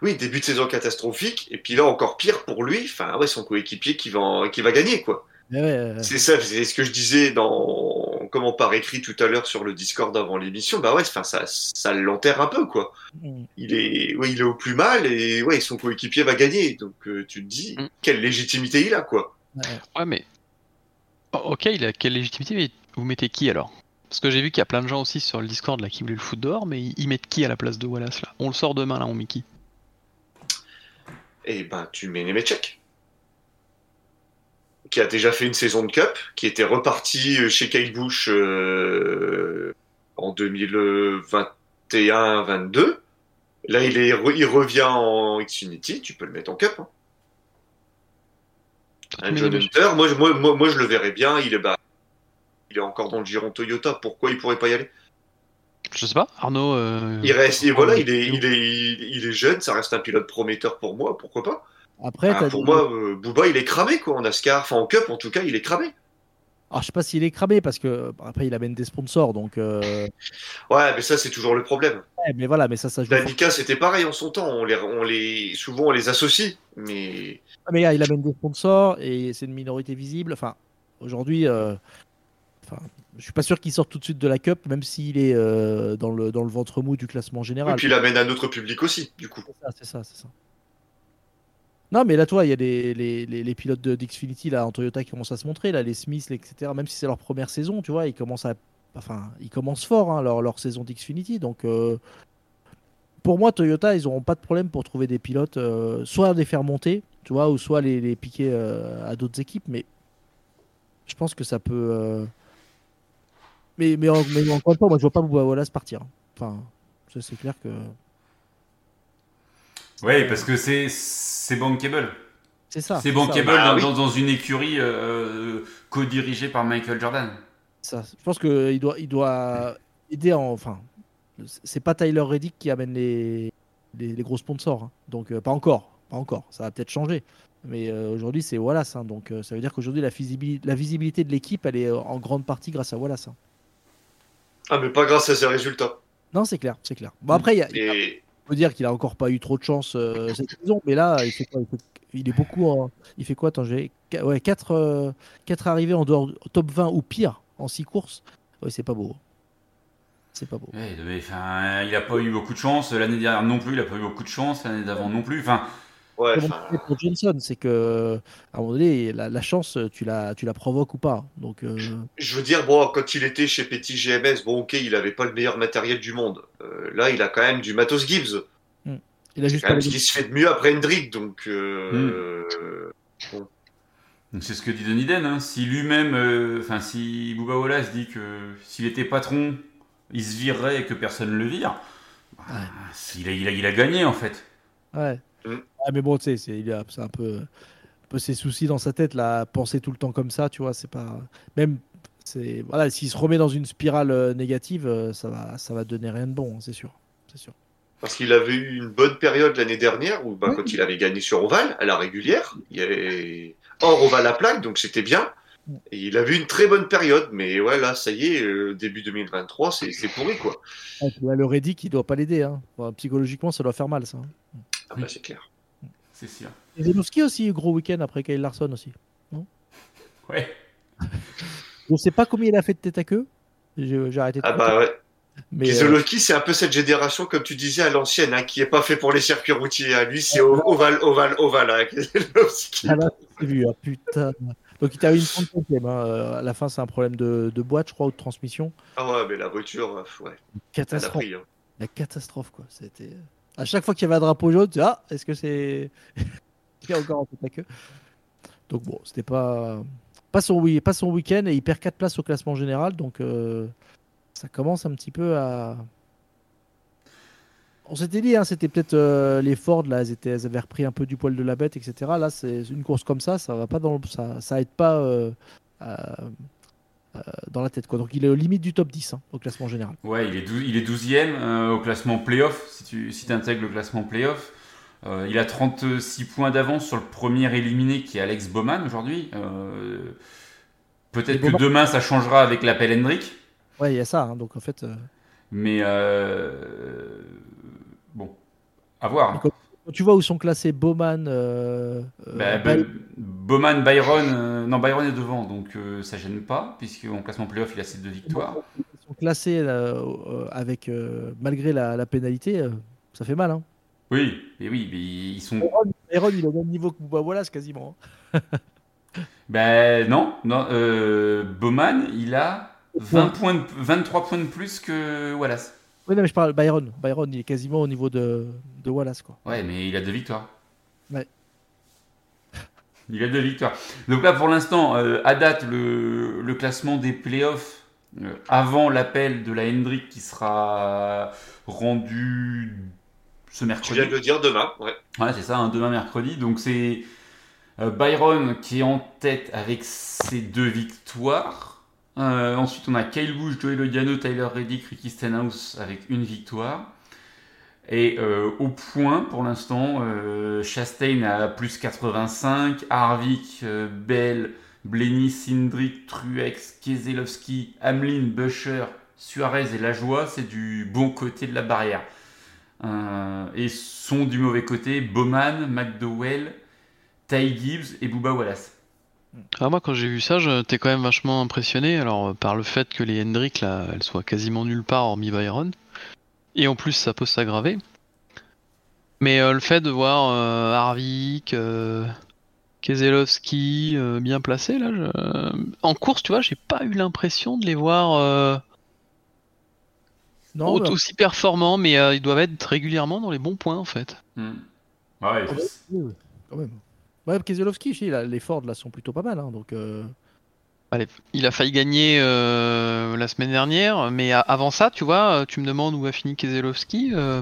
Oui, début de saison catastrophique, et puis là encore pire pour lui. Enfin, ouais, son coéquipier qui va, en- qui va gagner, quoi. Ouais, euh, C'est ça, c'est ce que je disais dans comment par écrit tout à l'heure sur le Discord avant l'émission. Bah ouais, enfin ça, ça l'enterre un peu, quoi. mm. Il est, ouais, il est au plus mal et ouais, son coéquipier va gagner. Donc euh, tu te dis Mm. quelle légitimité il a, quoi. Ouais. Ouais, mais. Oh, ok, il a quelle légitimité, mais vous mettez qui alors? Parce que j'ai vu qu'il y a plein de gens aussi sur le Discord là qui voulaient le foot dehors, mais ils ils mettent qui à la place de Wallace là? On le sort demain là, on met qui? Et ben tu mets Nemechek, qui a déjà fait une saison de Cup, qui était reparti chez Kyle Busch euh, en 2021-22. Là, il, est, re- il revient en Xfinity, tu peux le mettre en Cup. hein. Un John Hunter, moi, je- moi, moi, moi, je le verrais bien. Il est, bah, il est encore dans le giron Toyota. Pourquoi il pourrait pas y aller? Je sais pas, Arnaud. euh, Il reste, et voilà, il est, il est, il est jeune. Ça reste un pilote prometteur pour moi. Pourquoi pas Après, Ah, Pour moi, euh, Booba, il est cramé quoi en NASCAR. Enfin, en Cup, en tout cas, il est cramé. Alors, je sais pas s'il est cramé parce que bah, après il amène des sponsors donc. euh, Ouais, mais ça, c'est toujours le problème. ouais, mais voilà, mais ça, ça joue. L'Amica, c'était pareil en son temps. On les, on les, souvent, on les associe. Mais Ah, mais gars, il amène des sponsors et c'est une minorité visible. Enfin, aujourd'hui, euh, enfin, je suis pas sûr qu'il sorte tout de suite de la Cup, même s'il est euh, dans le dans le ventre mou du classement Et général. puis il amène un autre public aussi, du coup. C'est ça, c'est ça, ça. Non, mais là, toi, il y a des, les, les, les pilotes d'Xfinity là, en Toyota qui commencent à se montrer, là, les Smiths, les- etc. Même si c'est leur première saison, tu vois, ils commencent à, enfin, ils commencent fort hein, leur, leur saison d'Xfinity. Donc, euh, pour moi, Toyota, ils n'auront pas de problème pour trouver des pilotes, euh, soit les faire monter, tu vois, ou soit les, les piquer euh, à d'autres équipes. Mais je pense que ça peut. Euh, Mais, mais, en- mais encore une fois, moi, je vois pas Bouba Wallace partir. Enfin, ça, c'est clair que. Ouais, parce que c'est c'est bankable. C'est ça. C'est ça. bankable Bah dans, oui. dans- dans une écurie euh, co-dirigée par Michael Jordan. Ça, je pense qu'il doit, il doit aider en. Enfin, c'est pas Tyler Reddick qui amène les, les, les gros sponsors. hein. Donc, euh, pas encore. Pas encore. Ça va peut-être changer. Mais euh, aujourd'hui, c'est Wallace. hein. Donc, euh, ça veut dire qu'aujourd'hui, la, visibilité- la visibilité de l'équipe, elle est euh, en grande partie grâce à Wallace. hein. Ah, mais pas grâce à ses résultats. Non, c'est clair. C'est clair. Bon, après, il y a- Et on peut dire qu'il a encore pas eu trop de chance euh, cette saison. Mais là, il fait quoi il, fait- il est beaucoup en. Il fait quoi Attends, j'ai. qu- Ouais, 4, arrivées en dehors top 20 ou pire en 6 courses. Ouais, c'est pas beau. C'est pas beau. Ouais, mais, enfin, il a pas eu beaucoup de chance. L'année dernière non plus, il a pas eu beaucoup de chance. L'année d'avant non plus. Enfin, ouais, pour Johnson, c'est que à un moment donné, la, la chance, tu la, tu la provoques ou pas. Donc, euh, je veux dire, bon, quand il était chez Petit GMS, bon, ok, il avait pas le meilleur matériel du monde. Euh, là, il a quand même du matos Gibbs. il a juste quand même ce qui se fait de mieux après Hendrick, donc. Euh, donc c'est ce que dit Denis Den. Hein. Si lui-même, euh, enfin, si Bouba Wallace dit que s'il était patron, il se virerait et que personne ne le vire, bah, Ouais. il, a, il, a, il a gagné en fait. Ouais. Mm. Mais bon, tu sais, c'est, il a un peu, un peu ses soucis dans sa tête, là, penser tout le temps comme ça, tu vois, c'est pas. Même, c'est. Voilà, s'il se remet dans une spirale euh, négative, euh, ça va, ça va donner rien de bon, hein, c'est sûr. C'est sûr. Parce qu'il avait eu une bonne période l'année dernière, où bah, Oui. quand il avait gagné sur Oval, à la régulière, il y avait hors Oval à plaque, donc c'était bien. Et il avait une très bonne période, mais ouais, là, ça y est, euh, début 2023, c'est pourri, quoi. Ah, là, le Reddick, il doit pas l'aider. Hein. Enfin, psychologiquement, ça doit faire mal, ça. Hein. Ah bah, c'est clair. C'est sûr. Et Zelowski aussi, gros week-end après Kyle Larson aussi. Ouais. Je sais pas combien il a fait de tête à queue. J'ai, arrêté de Ah bah ouais. mais, euh, Keselowski, c'est un peu cette génération, comme tu disais, à l'ancienne, hein, qui est pas fait pour les circuits routiers. À lui, c'est ovale, ovale, ovale. Hein. Ah là, c'est vu, ah, putain. Donc il t'a eu une 35e. Hein. euh, À la fin, c'est un problème de, de boîte, je crois, ou de transmission. Ah ouais, mais la voiture, euh, ouais, Catastrophe. pris. hein. La catastrophe, quoi. C'était. À chaque fois qu'il y avait un drapeau jaune, tu dis, ah, est-ce que c'est. [LAUGHS] Donc bon, c'était pas. Pas son, week-end et il perd 4 places au classement général. Donc euh, ça commence un petit peu à. On s'était dit, hein, c'était peut-être euh, les Ford, là, elles, elles avaient repris un peu du poil de la bête, etc. Là, c'est une course comme ça, ça va pas dans le- ça, ça aide pas euh, dans la tête, quoi. Donc il est aux limites du top 10 hein, au classement général. Ouais, il est, dou- il est 12e euh, au classement playoff, si tu si intègres le classement playoff. Euh, il a 36 points d'avance sur le premier éliminé qui est Alex Bowman aujourd'hui. Euh, Peut-être que Bowman- demain ça changera avec l'appel Hendrick. Ouais, il y a ça. hein, donc en fait. euh, Mais euh, bon, à voir. Quand tu vois où sont classés Bowman, euh, euh, Bah, Bowman, Byron, euh, non Byron est devant, donc euh, ça gêne pas, puisqu'en classement playoff il a 7 de victoire. ils sont classés avec malgré la, la pénalité, ça fait mal. Hein. Oui, et oui, mais ils sont. Aaron, il est au même niveau que Bouba Wallace quasiment. Ben [LAUGHS] non, non euh, Bowman il a 20 points de- 23 points de plus que Wallace. Oui, non, mais je parle Byron. Byron, il est quasiment au niveau de, de Wallace, quoi. Ouais, mais il a deux victoires. Ouais. [LAUGHS] Il a deux victoires. Donc là, pour l'instant, euh, à date, le, le classement des playoffs euh, avant l'appel de la Hendrick qui sera rendu ce Tu mercredi. viens de le dire demain, ouais. Ouais, c'est ça, hein, demain mercredi. Donc c'est Euh, Byron qui est en tête avec ses deux victoires. Euh, ensuite, on a Kyle Busch, Joey Logano, Tyler Reddick, Ricky Stenhouse avec une victoire. Et euh, au point, pour l'instant, euh, Chastain a plus 85, Harvick, Bell, Blenny, Sindrick, Truex, Keselowski, Hamlin, Busher, Suarez et Lajoie, c'est du bon côté de la barrière. Et sont du mauvais côté Bowman, McDowell, Ty Gibbs et Bubba Wallace. Ah, moi, quand j'ai vu ça, j'étais quand même vachement impressionné. Alors, euh, par le fait que les Hendrick, là, elles soient quasiment nulle part, hormis Byron. Et en plus, ça peut s'aggraver. Mais euh, le fait de voir euh, Harvick, euh, Keselowski euh, bien placés, là, je- en course, tu vois, j'ai pas eu l'impression de les voir euh, Non, aussi performants, mais euh, ils doivent être régulièrement dans les bons points, en fait. Hmm. Ouais, Ah ouais, oui, oui, quand même. Ouais, Keselowski, là, les Ford là sont plutôt pas mal, hein, donc. euh, Allez, il a failli gagner euh, la semaine dernière, mais avant ça, tu vois, tu me demandes où a fini Keselowski. euh,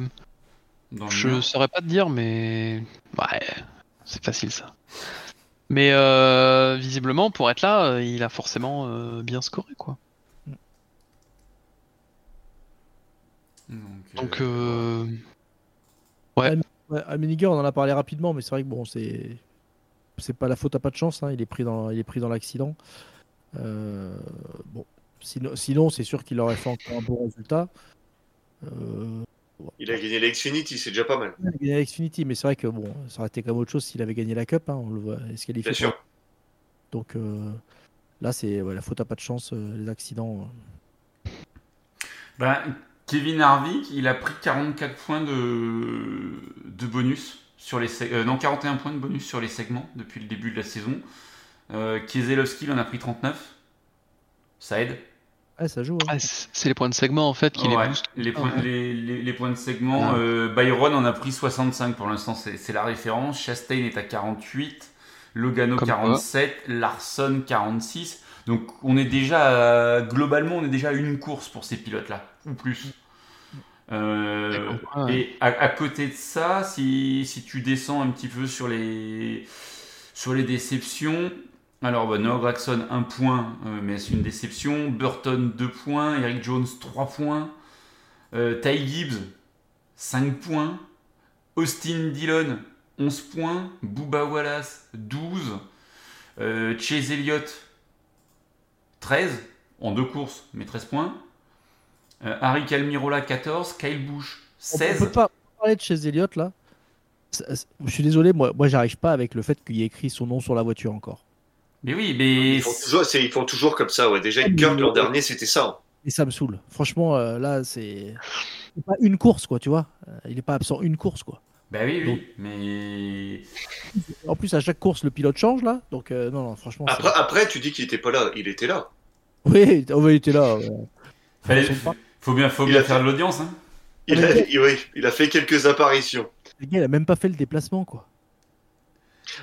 Je mur. saurais pas te dire, mais ouais, c'est facile ça. Mais euh, visiblement, pour être là, il a forcément euh, bien scoré, quoi. Donc, Donc, euh, euh, Ouais, Almeniger, on en a parlé rapidement, mais c'est vrai que bon, c'est c'est pas la faute à pas de chance. hein, il est pris dans il est pris dans l'accident. Euh, bon, sinon, sinon c'est sûr qu'il aurait fait encore un bon résultat. Euh, Il a gagné l'Xfinity, c'est déjà pas mal. il a gagné la Xfinity, mais c'est vrai que bon, ça aurait été comme autre chose s'il avait gagné la Cup. hein, on le voit, est-ce qu'elle est Bien fait sûr. Donc euh, là, c'est ouais, la faute à pas de chance, euh, les accidents. Ben, Kevin Harvick, il a pris 44 points de, de bonus sur les euh, non 41 points de bonus sur les segments depuis le début de la saison. Euh, Keselowski, il en a pris 39. Ça aide. Ouais, ça joue. hein. ah, c'est les points de segment en fait qui Ouais, les boostent. les, points, Ouais. les, les- les points de segment. Ouais. euh, Byron en a pris 65 pour l'instant, c'est la référence. Chastain est à 48. Logano Comme 47. Larson 46. Donc on est déjà, à- globalement, on est déjà à une course pour ces pilotes-là, ou plus. Euh, ouais. et à, à côté de ça, si, si tu descends un petit peu sur les, sur les déceptions, alors bah, Noah Gragson 1 point, euh, mais c'est une déception. Burton 2 points, Eric Jones 3 points, euh, Ty Gibbs 5 points, Austin Dillon 11 points, Booba Wallace 12, euh, Chase Elliott 13 en deux courses, mais 13 points. Euh, Harry Calmirola 14, Kyle peut- 16. On peut pas parler de chez Elliott là. Je suis désolé, moi, moi j'arrive pas avec le fait qu'il y ait écrit son nom sur la voiture encore. Mais oui, mais Ils font toujours, c'est- ils font toujours comme ça, ouais. Déjà, Kurt l'an dernier, c'était ça. hein. Et ça me saoule. Franchement, euh, là, c'est c'est pas une course, quoi, tu vois. Euh, Il est pas absent une course, quoi. bah oui, oui, Donc- mais En plus, à chaque course, le pilote change, là. Donc, euh, non, non, franchement. Après, après, tu dis qu'il était pas là. Il était là. Oui, oh, il était là. ouais. Fallait-. Faut bien, faut Il bien a faire fait- de l'audience. Hein. Il a, oui, il a fait quelques apparitions. Le gars, il a même pas fait le déplacement, quoi.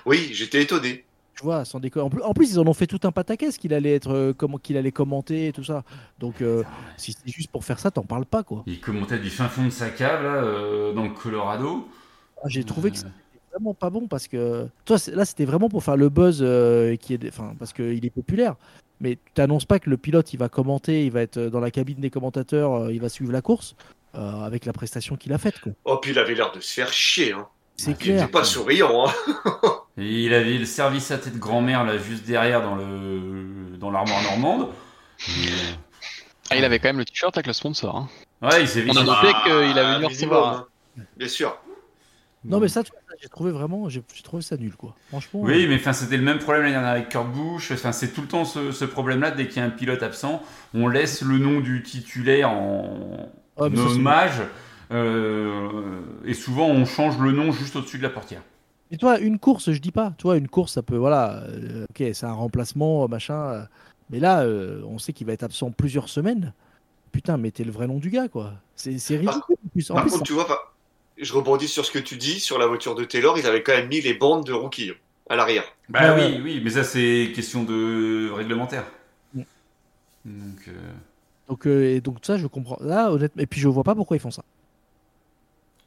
Oui, j'étais étonné. Tu vois, sans déconner. En plus, en plus, ils en ont fait tout un pataquès qu'il allait être, euh, comment qu'il allait commenter et tout ça. Donc, euh, si c'est juste pour faire ça, t'en parles pas, quoi. Il commentait du fin fond de sa cave là, euh, dans le Colorado. Ah, J'ai trouvé que c'était vraiment pas bon parce que toi là c'était vraiment pour faire le buzz euh, qui est enfin parce qu'il est populaire mais tu t'annonces pas que le pilote il va commenter il va être dans la cabine des commentateurs euh, il va suivre la course euh, avec la prestation qu'il a faite quoi Oh, puis il avait l'air de se faire chier. Hein. c'est Ah, Il clair était pas souriant. Hein. [LAUGHS] Et il avait le service à tête grand-mère là juste derrière dans le dans l'armoire normande. Et, Ah, il avait quand même le t-shirt avec le sponsor. hein. euh, Ouais, il s'est On a il- noté qu'il avait minimum, recevoir. hein. Bien sûr. non mais ça j'ai trouvé vraiment j'ai trouvé ça nul quoi franchement Oui, mais enfin, c'était le même problème l'année dernière avec Kurt Busch. Enfin, c'est tout le temps ce, ce problème-là. Dès qu'il y a un pilote absent, on laisse le nom du titulaire en euh, ah, ça, hommage. euh, et souvent, on change le nom juste au-dessus de la portière. mais toi une course je dis pas tu vois une course ça peut voilà euh, ok c'est un remplacement machin euh, mais là euh, on sait qu'il va être absent plusieurs semaines putain mettez le vrai nom du gars quoi c'est ridicule en plus, en Par plus, contre, tu vois, enfin, je rebondis sur ce que tu dis sur la voiture de Taylor. Ils avaient quand même mis les bandes de rookie à l'arrière. Bah Ouais. oui, oui, mais ça, c'est question de réglementaire. Mm. Donc, euh, Donc, euh, et donc ça, je comprends. Là, honnêtement, et puis je vois pas pourquoi ils font ça.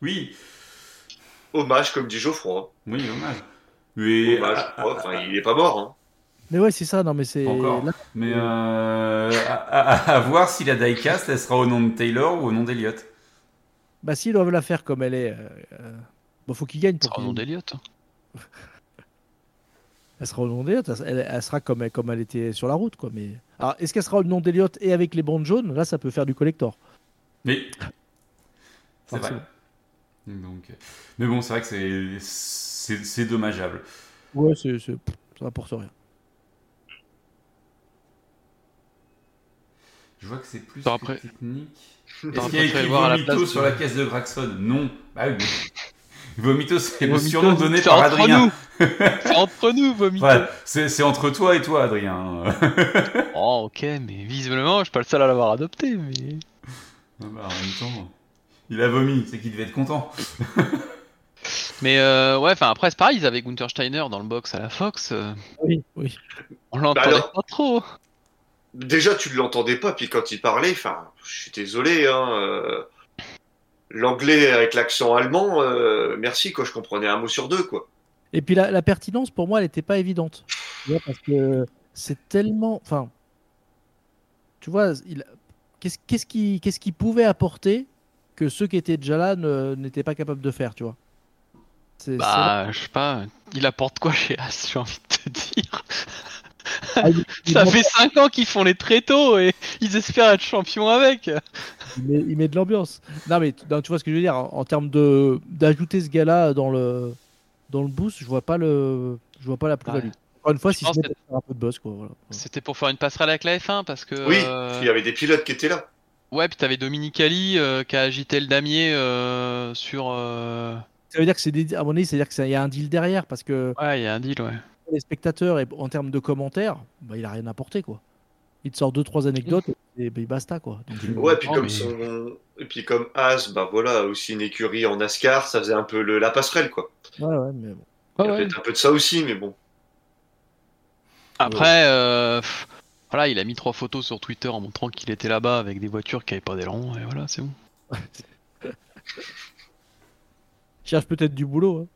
oui, Hommage, comme dit Geoffroy. oui, hommage. Ah, crois. Enfin, il est pas mort. Hein. Mais ouais, c'est ça. Non, mais c'est. Encore. là- Mais euh, à, à- à voir si la diecast, elle sera au nom de Taylor ou au nom d'Eliott. Bah, s'ils doivent la faire comme elle est, euh, euh, bon, faut qu'ils gagnent Ça pour sera au nom d'Eliott. Elle sera au nom d'Eliott. Elle, elle sera comme, elle- comme elle était sur la route, quoi. Mais alors, est-ce qu'elle sera au nom d'Eliott et avec les bandes jaunes? Là, ça peut faire du collector. Mais [LAUGHS] c'est vrai. Donc, euh, mais bon, c'est vrai que c'est c'est c'est dommageable. Ouais, c'est, ça rapporte rien. Je vois que c'est plus technique. Est-ce qu'il y a écrit Vomito place sur la caisse de Graxon Non. Bah oui. mais- [LAUGHS] Vomito, c'est le surnom donné par entre Adrien. nous. C'est entre nous, Vomito. Ouais, c'est c'est entre toi et toi, Adrien. [LAUGHS] Oh, ok, mais visiblement, je suis pas le seul à l'avoir adopté. Mais... Ah bah, en même temps, il a vomi, c'est qu'il devait être content. [LAUGHS] Mais euh, ouais, enfin après c'est pareil, ils avaient Gunther Steiner dans le box à la Fox, euh, Oui, oui. on l'entendait alors- pas trop. Déjà, tu ne l'entendais pas, puis quand il parlait, enfin, je suis désolé, hein, euh, l'anglais avec l'accent allemand, euh, merci, quoi, je comprenais un mot sur deux, quoi. Et puis la, la pertinence, pour moi, elle n'était pas évidente. Vois, parce que c'est tellement. Enfin. Tu vois, il... qu'est-ce qu'est-ce qu'il pouvait apporter que ceux qui étaient déjà là n'étaient pas capables de faire, tu vois? Bah, je sais pas, il apporte quoi [LAUGHS] chez As, j'ai envie de te dire? Ah, [LAUGHS] Ça fait 5 ans qu'ils font les tréteaux et ils espèrent être champions avec. il, met, il met de l'ambiance. Non, mais tu non, tu vois ce que je veux dire En, en termes de d'ajouter ce gars-là dans le dans le boost, je vois pas le je vois pas la plus-value. Ouais. Encore une fois, Je si c'est que- faire un peu de buzz, quoi. Voilà. C'était pour faire une passerelle avec la F1 parce que. Oui, euh, il y avait des pilotes qui étaient là. Ouais, puis t'avais Dominique Ali euh, qui a agité le damier euh, sur. euh, Ça veut dire que c'est des... à mon avis, c'est-à-dire qu'il y a un deal derrière parce que Ouais, il y a un deal, ouais. Pour les spectateurs et en termes de commentaires, bah, il a rien apporté quoi. Il te sort deux trois anecdotes et bah, basta quoi. Donc, Ouais, puis comme mais- son... Et puis comme As, bah voilà, aussi une écurie en NASCAR, ça faisait un peu le... la passerelle, quoi. ouais, ouais, mais bon. Il y a peut-être un peu de ça aussi, mais bon. Après, euh, voilà, il a mis trois photos sur Twitter en montrant qu'il était là-bas avec des voitures qui avaient pas d'aileron et voilà, c'est bon. [LAUGHS] Cherche peut-être du boulot.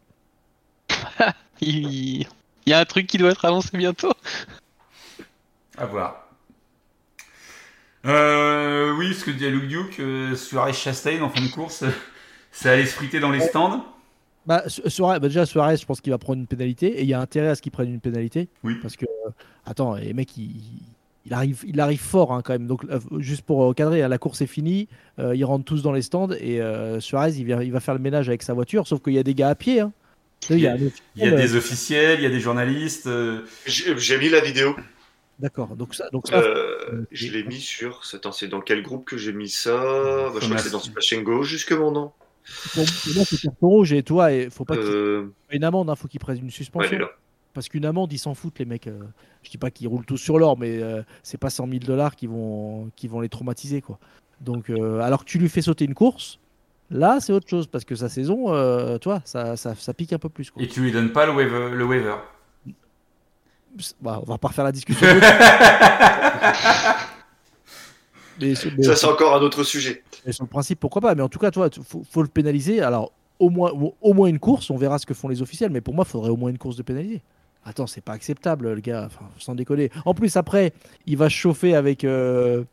hein. [LAUGHS] Il... il y a un truc qui doit être annoncé bientôt. À voir. Euh, oui, ce que dit Luke Duke, euh, Suarez Chastain en fin de course, [LAUGHS] ça allait se friter dans les stands. Bah, Su- Suarez, bah, déjà Suarez, je pense qu'il va prendre une pénalité et il y a intérêt à ce qu'il prenne une pénalité Oui. parce que euh, attends, les mecs il, il arrive il arrive fort hein, quand même. Donc euh, juste pour euh, cadrer, hein, la course est finie, euh, ils rentrent tous dans les stands et euh, Suarez il, vient- il va faire le ménage avec sa voiture, sauf qu'il y a des gars à pied. Hein. Il y a Il y des officiels, il y a des journalistes. euh, J'ai mis la vidéo. D'accord. Donc ça, donc ça, Euh, je l'ai mis sur. Attends, c'est dans quel groupe que j'ai mis ça? Bah, Je crois que c'est dans Splash and Go, justement, non? Pour, moi c'est carton rouge et toi, et faut pas qu'il euh... une amende, hein, faut qu'ils prennent une suspension. Parce qu'une amende, ils s'en foutent, les mecs. euh. Je dis pas qu'ils roulent tous sur l'or, mais euh, c'est pas 100 000 dollars qui vont, qui vont les traumatiser, quoi. Donc, euh, alors que tu lui fais sauter une course, là, c'est autre chose, parce que sa saison, euh, toi, ça, ça, ça pique un peu plus. Quoi. Et tu lui donnes pas le waiver. Le waiver. Bah, on va pas refaire la discussion. [LAUGHS] mais, sur- mais Ça, c'est encore un autre sujet. mais sur le principe, pourquoi pas Mais en tout cas, toi, faut, faut le pénaliser. Alors, au moins, au, moins une course, on verra ce que font les officiels, mais pour moi, il faudrait au moins une course de pénaliser. Attends, c'est pas acceptable, le gars, enfin, sans déconner. En plus, après, il va se chauffer avec. euh,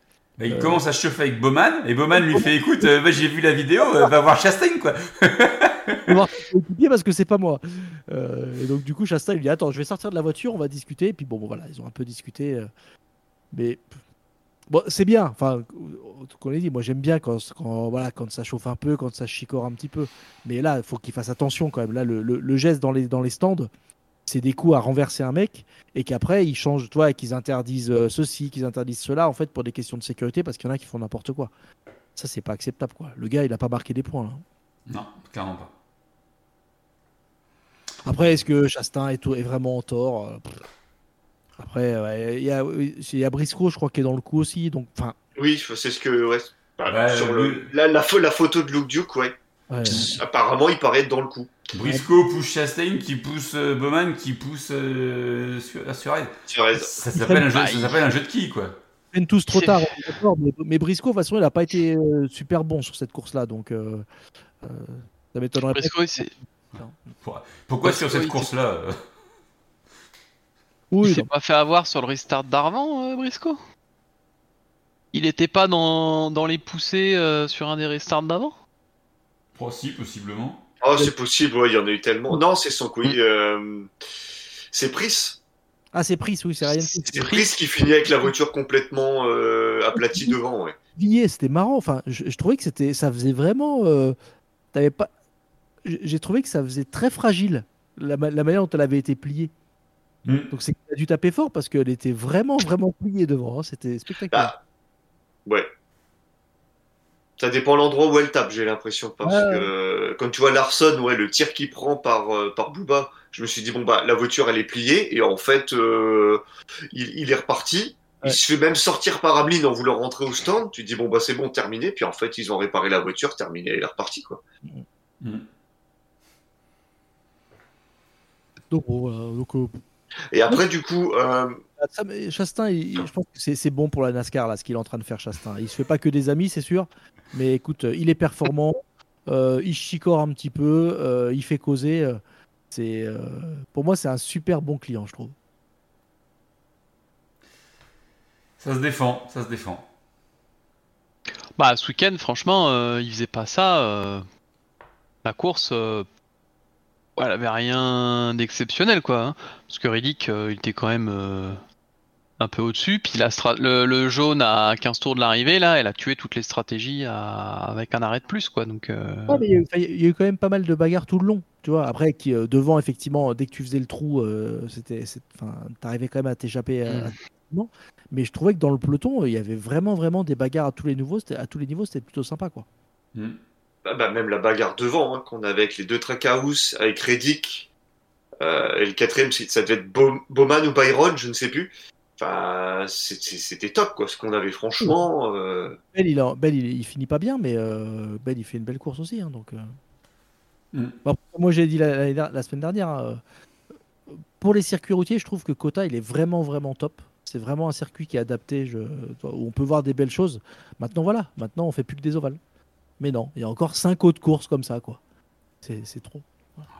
Bah, il Euh. commence à se chauffer avec Bowman et Bowman lui fait écoute, euh, bah, j'ai vu la vidéo, euh, va voir Chastain quoi. [LAUGHS] parce que c'est pas moi. Et donc du coup, Chastain il dit attends, je vais sortir de la voiture, on va discuter. Et puis bon, bon, voilà, ils ont un peu discuté, mais bon, c'est bien. Enfin, qu'on ait dit, moi j'aime bien quand, quand voilà quand ça chauffe un peu, quand ça chicore un petit peu. Mais là, il faut qu'il fasse attention quand même. Là, le, le- le geste dans les dans les stands, c'est des coups à renverser un mec et qu'après ils changent, toi, et qu'ils interdisent euh, ceci, qu'ils interdisent cela, en fait, pour des questions de sécurité, parce qu'il y en a qui font n'importe quoi. Ça, c'est pas acceptable, quoi. Le gars, il a pas marqué des points. Là. Non, clairement pas. Après, est-ce que Chastain est, est vraiment en tort Euh. Après, ouais, il y, a, il y a Briscoe, je crois, qui est dans le coup aussi. Donc, enfin, Oui, c'est ce que. Ouais. Bah, Ouais, sur le- le... la, la photo de Luke Duke, ouais. Ouais. Apparemment, il paraît être dans le coup. Briscoe pousse Chastain qui pousse euh, Bowman qui pousse euh, Su- Suarez. Suarez. Ça s'appelle un, jeu- Bah, ça il- s'appelle un jeu de qui quoi? Ils viennent tous trop tard, mais, mais Briscoe, de toute façon, il n'a pas été euh, super bon sur cette course-là. Donc, euh, euh, ça m'étonnerait pas. C'est Pourquoi sur cette oui, course là Oui, il s'est pas fait avoir sur le restart d'Arvan, euh, Briscoe? Il était pas dans, dans les poussées euh, sur un des restarts d'avant? Oh, si, possiblement. Oh, c'est possible, ouais, il y en a eu tellement. Non, c'est son couille. euh, C'est Pris. Ah, c'est Pris, oui, c'est Ryan Pris. C'est Pris qui finit avec la voiture complètement euh, aplatie devant, ouais. c'était marrant. Enfin, je, je trouvais que c'était, ça faisait vraiment. euh, t'avais pas. J'ai trouvé que ça faisait très fragile la, ma- la manière dont elle avait été pliée. Mm. Donc c'est a dû taper fort parce qu'elle était vraiment vraiment pliée devant. hein. C'était spectaculaire. Ah, ouais. Ça dépend l'endroit où elle tape, j'ai l'impression. Parce Ouais, que quand tu vois Larson, ouais, le tir qu'il prend par, euh, par Booba, je me suis dit, bon, bah, la voiture, elle est pliée. Et en fait, euh, il, il est reparti. Ouais. Il se fait même sortir par Ameline en voulant rentrer au stand. Tu te dis, bon, bah, c'est bon, terminé. Puis en fait, ils ont réparé la voiture, terminé, il est reparti, quoi. Mm. Donc bon, voilà. Donc, euh, Et après, du coup, euh, ça, mais Chastain, il- je pense que c'est c'est bon pour la NASCAR là, ce qu'il est en train de faire Chastain. Il se fait pas que des amis, c'est sûr. Mais écoute, euh, il est performant. euh, il chicore un petit peu. euh, il fait causer. c'est euh, pour moi, c'est un super bon client, je trouve. Ça se défend, ça se défend. Bah, ce week-end, franchement, euh, il faisait pas ça. euh, La course, euh, elle avait rien d'exceptionnel, quoi. hein. Parce que Riddick, euh, il était quand même euh, un peu au-dessus. Puis la le, le jaune à 15 tours de l'arrivée, là, elle a tué toutes les stratégies à- avec un arrêt de plus, quoi. Donc, euh, Ouais, mais il, y a eu, enfin, il y a eu quand même pas mal de bagarres tout le long. Tu vois, après, qui, euh, devant, effectivement, dès que tu faisais le trou, euh, c'était, c'est- enfin, t'arrivais quand même à t'échapper. euh, Mm. Mais je trouvais que dans le peloton, il y avait vraiment, vraiment des bagarres à tous les niveaux. C'était, à tous les niveaux, c'était plutôt sympa, quoi. Mm. Bah, bah, même la bagarre devant, hein, qu'on avait avec les deux Trackhouse, avec Reddick, euh, et le quatrième, ça devait être Bo- Bowman ou Byron, je ne sais plus. Enfin, c'était c'était top, quoi, ce qu'on avait, franchement. euh, Bell, il, a- Bell, il, il finit pas bien, mais euh, Bell, il fait une belle course aussi. hein, donc, euh. Mm. Bon, moi, j'ai dit la, la- la- la semaine dernière, euh, pour les circuits routiers, je trouve que Kota, il est vraiment, vraiment top. C'est vraiment un circuit qui est adapté, je- où on peut voir des belles choses. Maintenant, voilà, maintenant, on fait plus que des ovales. Mais non, il y a encore cinq autres courses comme ça, quoi. C'est trop.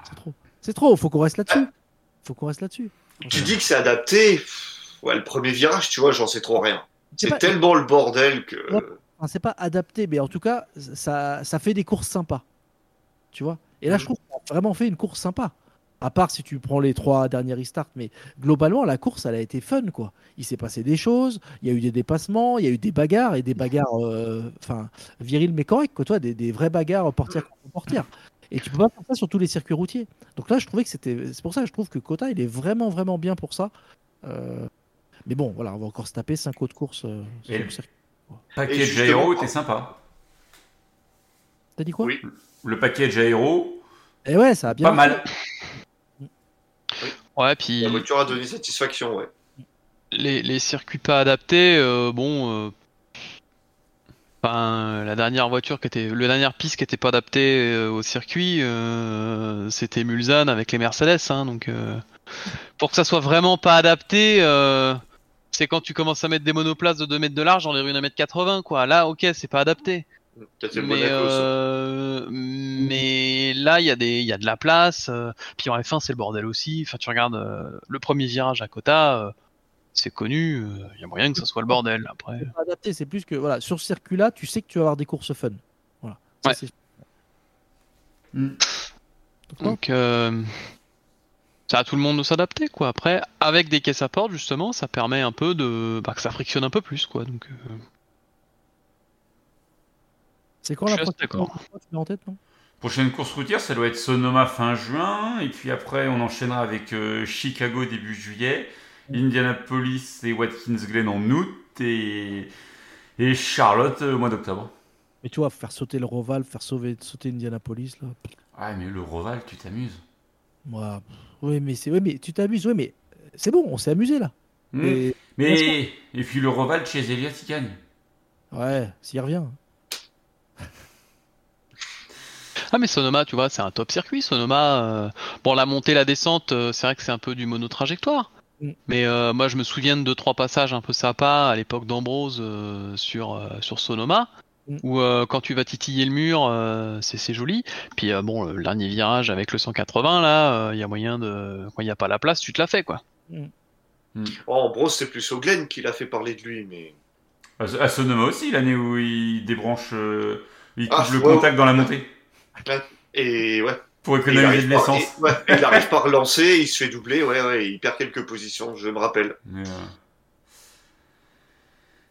C'est trop. C'est trop, faut qu'on reste là-dessus. Faut qu'on reste là-dessus. Tu dis que c'est adapté. Ouais, le premier virage, tu vois, j'en sais trop rien. C'est pas- tellement le bordel que. Ouais. C'est pas adapté, mais en tout cas, ça, ça fait des courses sympas. Tu vois? Et là, je trouve qu'on a vraiment fait une course sympa. À part si tu prends les trois derniers restarts, mais globalement, la course, elle a été fun, quoi. Il s'est passé des choses, il y a eu des dépassements, il y a eu des bagarres, et des bagarres, euh, enfin, viriles mais correctes, quoi, toi, des, des vraies bagarres portière contre portière. Et tu peux pas faire ça sur tous les circuits routiers. Donc là, je trouvais que c'était. C'est pour ça que je trouve que Kota, il est vraiment, vraiment bien pour ça. Euh, Mais bon, voilà, on va encore se taper cinq autres courses euh, sur le circuit. Package aéro était sympa. T'as dit quoi? Oui. Le package aéro, Et ouais, ça a bien pas mal. Ouais, puis La voiture a donné satisfaction, ouais. les, les circuits pas adaptés, euh, bon. euh, Enfin, la dernière voiture qui était, la dernière piste qui était pas adaptée euh, au circuit, euh, c'était Mulsanne avec les Mercedes, hein, donc euh, pour que ça soit vraiment pas adapté, c'est quand tu commences à mettre des monoplaces de 2 mètres de large dans les rues d'un mètre 80, quoi. Là, ok, c'est pas adapté. Mais, Monaco. Mais là, il y a des, il y a de la place. euh, puis en F1, c'est le bordel aussi. Enfin, tu regardes euh, le premier virage à Kota, euh, c'est connu. euh, Il y a moyen que ça soit le bordel. Après, C'est pas adapté, c'est plus que voilà, sur ce circuit-là, tu sais que tu vas avoir des courses fun. Voilà. Ça, Ouais. c'est- Mm. Donc, donc euh, c'est à tout le monde de s'adapter, quoi. Après, avec des caisses à porte, justement, ça permet un peu de, bah, que ça frictionne un peu plus, quoi. Donc, euh, c'est quand je la prochaine en tête, non? Prochaine course routière, ça doit être Sonoma fin juin, et puis après on enchaînera avec euh, Chicago début juillet, Indianapolis et Watkins Glen en août, et, et Charlotte euh, au mois d'octobre. Mais tu vois, faire sauter le Roval, faire sauver, sauter Indianapolis, là. Ah mais le Roval, tu t'amuses. Moi, pff, oui, mais c'est, oui, mais tu t'amuses, oui, mais c'est bon, on s'est amusé là. Mm. Et- Mais et puis le Roval chez Elias, il gagne. ouais, s'il revient. Ah mais Sonoma, tu vois, c'est un top circuit. Sonoma, euh, bon la montée, la descente, euh, c'est vrai que c'est un peu du monotrajectoire. Mm. Mais euh, moi je me souviens de deux trois passages un peu sympas à l'époque d'Ambrose euh, sur euh, sur Sonoma, Mm. où euh, quand tu vas titiller le mur, euh, c'est c'est joli. Puis euh, bon, le dernier virage avec le 180 là, il y a moyen de quand il n'y a pas la place, tu te la fais quoi. Oh, Ambrose, c'est plus au Glen qu'il a fait parler de lui, mais. À à Sonoma aussi, l'année où il débranche, euh, il coupe Ah, le ouais, contact dans la montée Et ouais. pour il économiser arrive de pas- l'essence. et- ouais, il arrive pas à relancer, il se fait doubler, ouais, ouais, il perd quelques positions, je me rappelle. Mais, euh,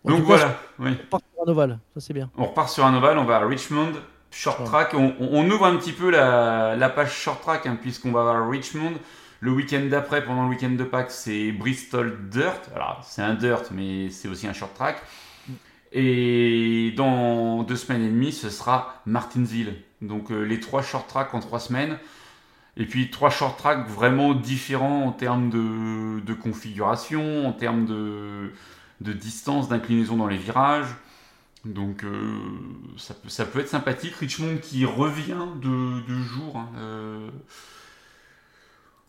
Donc voilà, oui. On part sur un ovale, ça c'est bien. On repart sur un ovale, on va à Richmond, short track. On, on- on ouvre un petit peu la, la page short track, hein, puisqu'on va à Richmond. Le week-end d'après, pendant le week-end de Pâques, c'est Bristol Dirt. Alors, c'est un dirt, mais c'est aussi un short track. Et dans deux semaines et demie, ce sera Martinsville. Donc, euh, les trois short tracks en trois semaines. Et puis, trois short tracks vraiment différents en termes de, configuration, en termes de, distance, d'inclinaison dans les virages. Donc euh, ça, peut, être sympathique. Richmond qui revient de, jour. hein, euh.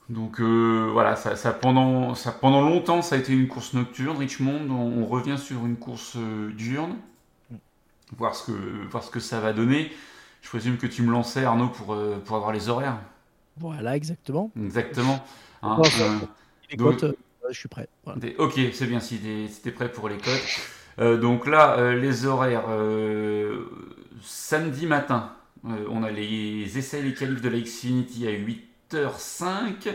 donc voilà, ça, pendant, ça, pendant longtemps ça a été une course nocturne. Richmond, on, revient sur une course diurne. Voir ce, que, voir ce que ça va donner. Je présume que tu me lançais Arnaud pour, euh, pour avoir les horaires. Voilà, exactement. Exactement. Hein, Ouais, euh, Les Donc- cotes, euh, je suis prêt. Voilà. Des- Ok, c'est bien si si t'es prêt pour les codes. Euh, donc là, les horaires. samedi matin, on a les essais et les qualifs de la Xfinity à 8h05.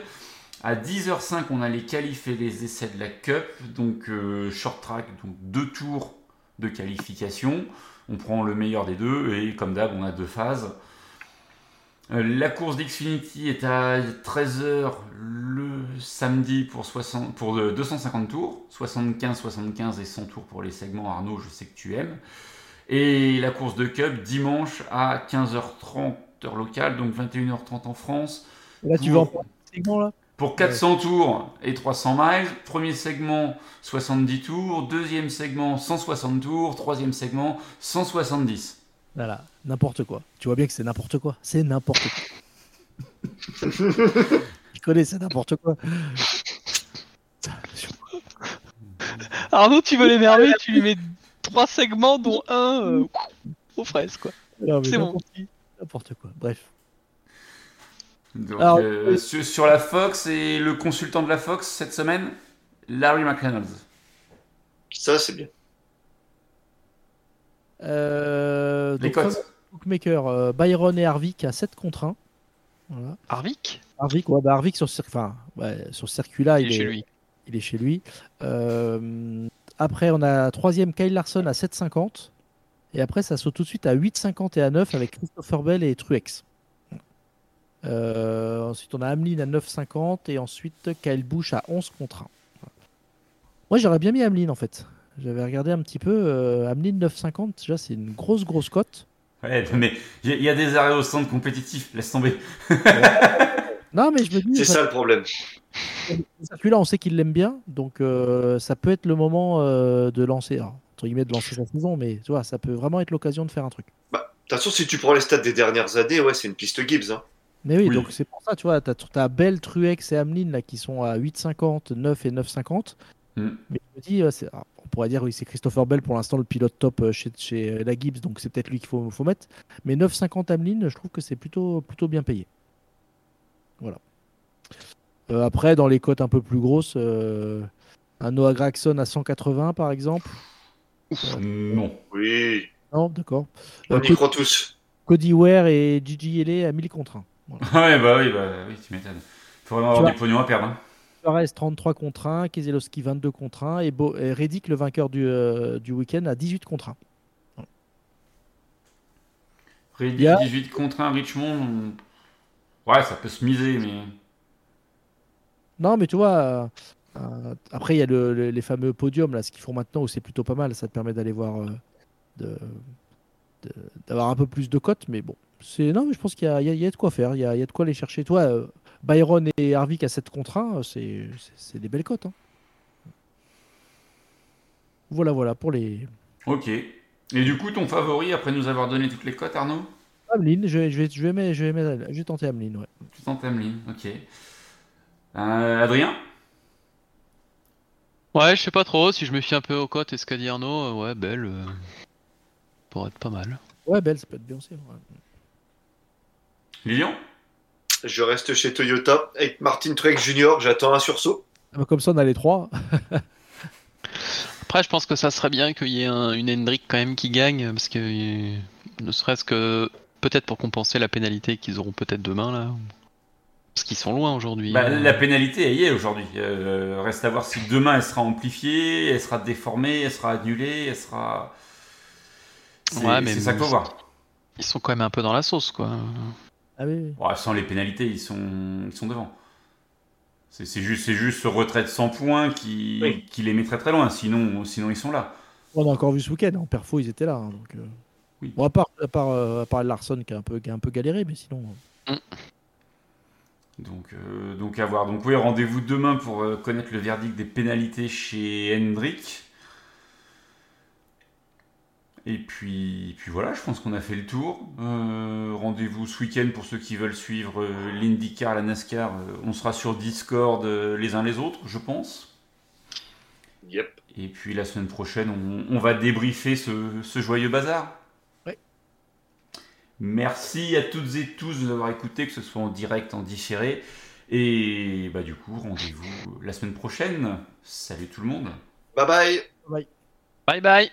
À 10h05, on a les qualifs et les essais de la Cup. Donc short track, donc deux tours de qualification. On prend le meilleur des deux et comme d'hab, on a deux phases. Euh, La course d'Xfinity est à 13h le samedi pour, 60, pour euh, 250 tours, 75, 75 et 100 tours pour les segments. Arnaud, je sais que tu aimes. Et la course de Cup dimanche à 15h30 heure locale, donc 21h30 en France. Là, tu Pour- vas en prendre un segment là? Pour 400 tours et 300 miles, premier segment 70 tours, deuxième segment 160 tours, troisième segment 170. Voilà, n'importe quoi. Tu vois bien que c'est n'importe quoi. C'est n'importe quoi. [LAUGHS] Je connais, c'est n'importe quoi. [LAUGHS] Arnaud, tu veux l'énerver, tu lui mets trois segments, dont un euh, aux fraises, quoi. C'est bon. N'importe quoi. Bref. Donc, Alors, euh, euh, sur, sur la Fox et le consultant de la Fox cette semaine, Larry McReynolds. Ça, c'est bien. Euh, Les donc. Bookmaker, euh, Byron et Harvick à 7 contre 1. Voilà. Harvick? Harvick, ouais, bah Harvick sur, enfin, ouais, sur ce circuit-là, Il il, est est chez lui. Il est chez lui. Euh, après, on a troisième Kyle Larson à 7,50. Et après, ça saute tout de suite à 8,50 et à 9 avec Christopher Bell et Truex. Euh, ensuite, on a Hamlin à 9,50 et ensuite Kyle Busch à 11 contre 1. Moi, j'aurais bien mis Hamlin en fait. J'avais regardé un petit peu. Euh, Hamlin 9,50, déjà, c'est une grosse, grosse cote. Ouais, mais il y, a- il y a des arrêts au stand compétitif, laisse tomber. [LAUGHS] Non, mais je me dis, C'est ça le problème. Celui-là, on sait qu'il l'aime bien, donc euh, ça peut être le moment euh, de lancer, alors, entre guillemets, de lancer sa saison, mais tu vois, ça peut vraiment être l'occasion de faire un truc. Bah, de toute façon, si tu prends les stats des dernières années, ouais, c'est une piste Gibbs. Hein. Mais oui, Oui. donc c'est pour ça, tu vois, t'as as Bell, Truex et Hamlin là, qui sont à 8,50, 9 et 9,50. Mm. Mais je me dis, euh, alors, on pourrait dire, oui, c'est Christopher Bell pour l'instant le pilote top euh, chez, chez euh, la Gibbs, donc c'est peut-être lui qu'il faut, faut mettre. Mais 9,50 Hamlin, je trouve que c'est plutôt, plutôt bien payé. Voilà. Euh, après, dans les cotes un peu plus grosses, euh, un Noah Gragson à 180 par exemple. Non. Oui, Non, d'accord. on Euh, y croit tous. Cody Ware et Gigi Ellie à 1000 contre 1. Ouais, bah oui, bah oui, tu m'étonnes. Faut vraiment Tu avoir vois. du pognon à perdre. hein. Suarez 33 contre 1, Keselowski 22 contre 1 et, Bo- et Reddick, le vainqueur du, euh, du week-end, à 18 contre 1. Reddick, Il y a- 18 contre 1, Richmond. on- Ouais, ça peut se miser, mais. Non, mais tu vois, euh, euh, après, il y a le- le- les fameux podiums, là, ce qu'ils font maintenant, où c'est plutôt pas mal. Ça te permet d'aller voir, euh, de- de- d'avoir un peu plus de cotes, mais bon. C'est Non, mais je pense qu'il y a, il y a- il y a de quoi faire, il y a, il y a de quoi aller chercher. Toi, euh, Byron et Harvick à 7 contre 1, c'est c'est- c'est des belles cotes. hein. Voilà, voilà, pour les. Ok. Et du coup, ton favori, après nous avoir donné toutes les cotes, Arnaud? Hamlin, je vais, je vais, je vais, mettre- je vais, mettre- je vais tenter Hamlin, ouais. Tu tentes Ameline, ok. Euh, Adrien? Ouais, je sais pas trop, si je me fie un peu aux cotes et ce qu'a dit Arnaud, euh, ouais, belle. euh, pourrait être pas mal. Ouais, belle, ça peut être bien aussi. ouais. Lilian Je reste chez Toyota avec Martin Truex Jr. J'attends un sursaut. Ah bah, Comme ça, on a les trois. Après, je pense que ça serait bien qu'il y ait un- une Hendrick quand même qui gagne, parce que euh, ne serait-ce que peut-être pour compenser la pénalité qu'ils auront peut-être demain là. Parce qu'ils sont loin aujourd'hui. Bah, la pénalité, elle y est aujourd'hui. Euh, reste à voir si demain elle sera amplifiée, elle sera déformée, elle sera annulée, elle sera. C'est Ouais, mais c'est ça qu'il faut voir. Ils sont quand même un peu dans la sauce, quoi. Ah oui, oui. Ouais, sans les pénalités, ils sont, ils sont devant. C'est c'est juste, c'est juste ce retrait de 100 points qui, Oui. qui les met très très loin. Sinon, sinon ils sont là. On a encore vu ce week-end, en perfo, ils étaient là. hein, donc, euh. Oui. Bon, à part, à part, euh, à part Larson qui a, un peu, qui a un peu galéré, mais sinon. Donc, euh, donc à voir. Donc oui, rendez-vous demain pour euh, connaître le verdict des pénalités chez Hendrick. Et puis, puis voilà, je pense qu'on a fait le tour. Euh, rendez-vous ce week-end pour ceux qui veulent suivre euh, l'IndyCar, la NASCAR. Euh, on sera sur Discord euh, les uns les autres, je pense. Yep. Et puis la semaine prochaine, on, on va débriefer ce, ce joyeux bazar. Ouais. Merci à toutes et tous de nous avoir écoutés, que ce soit en direct, en différé. Et bah du coup, rendez-vous la semaine prochaine. Salut tout le monde. Bye bye. Bye bye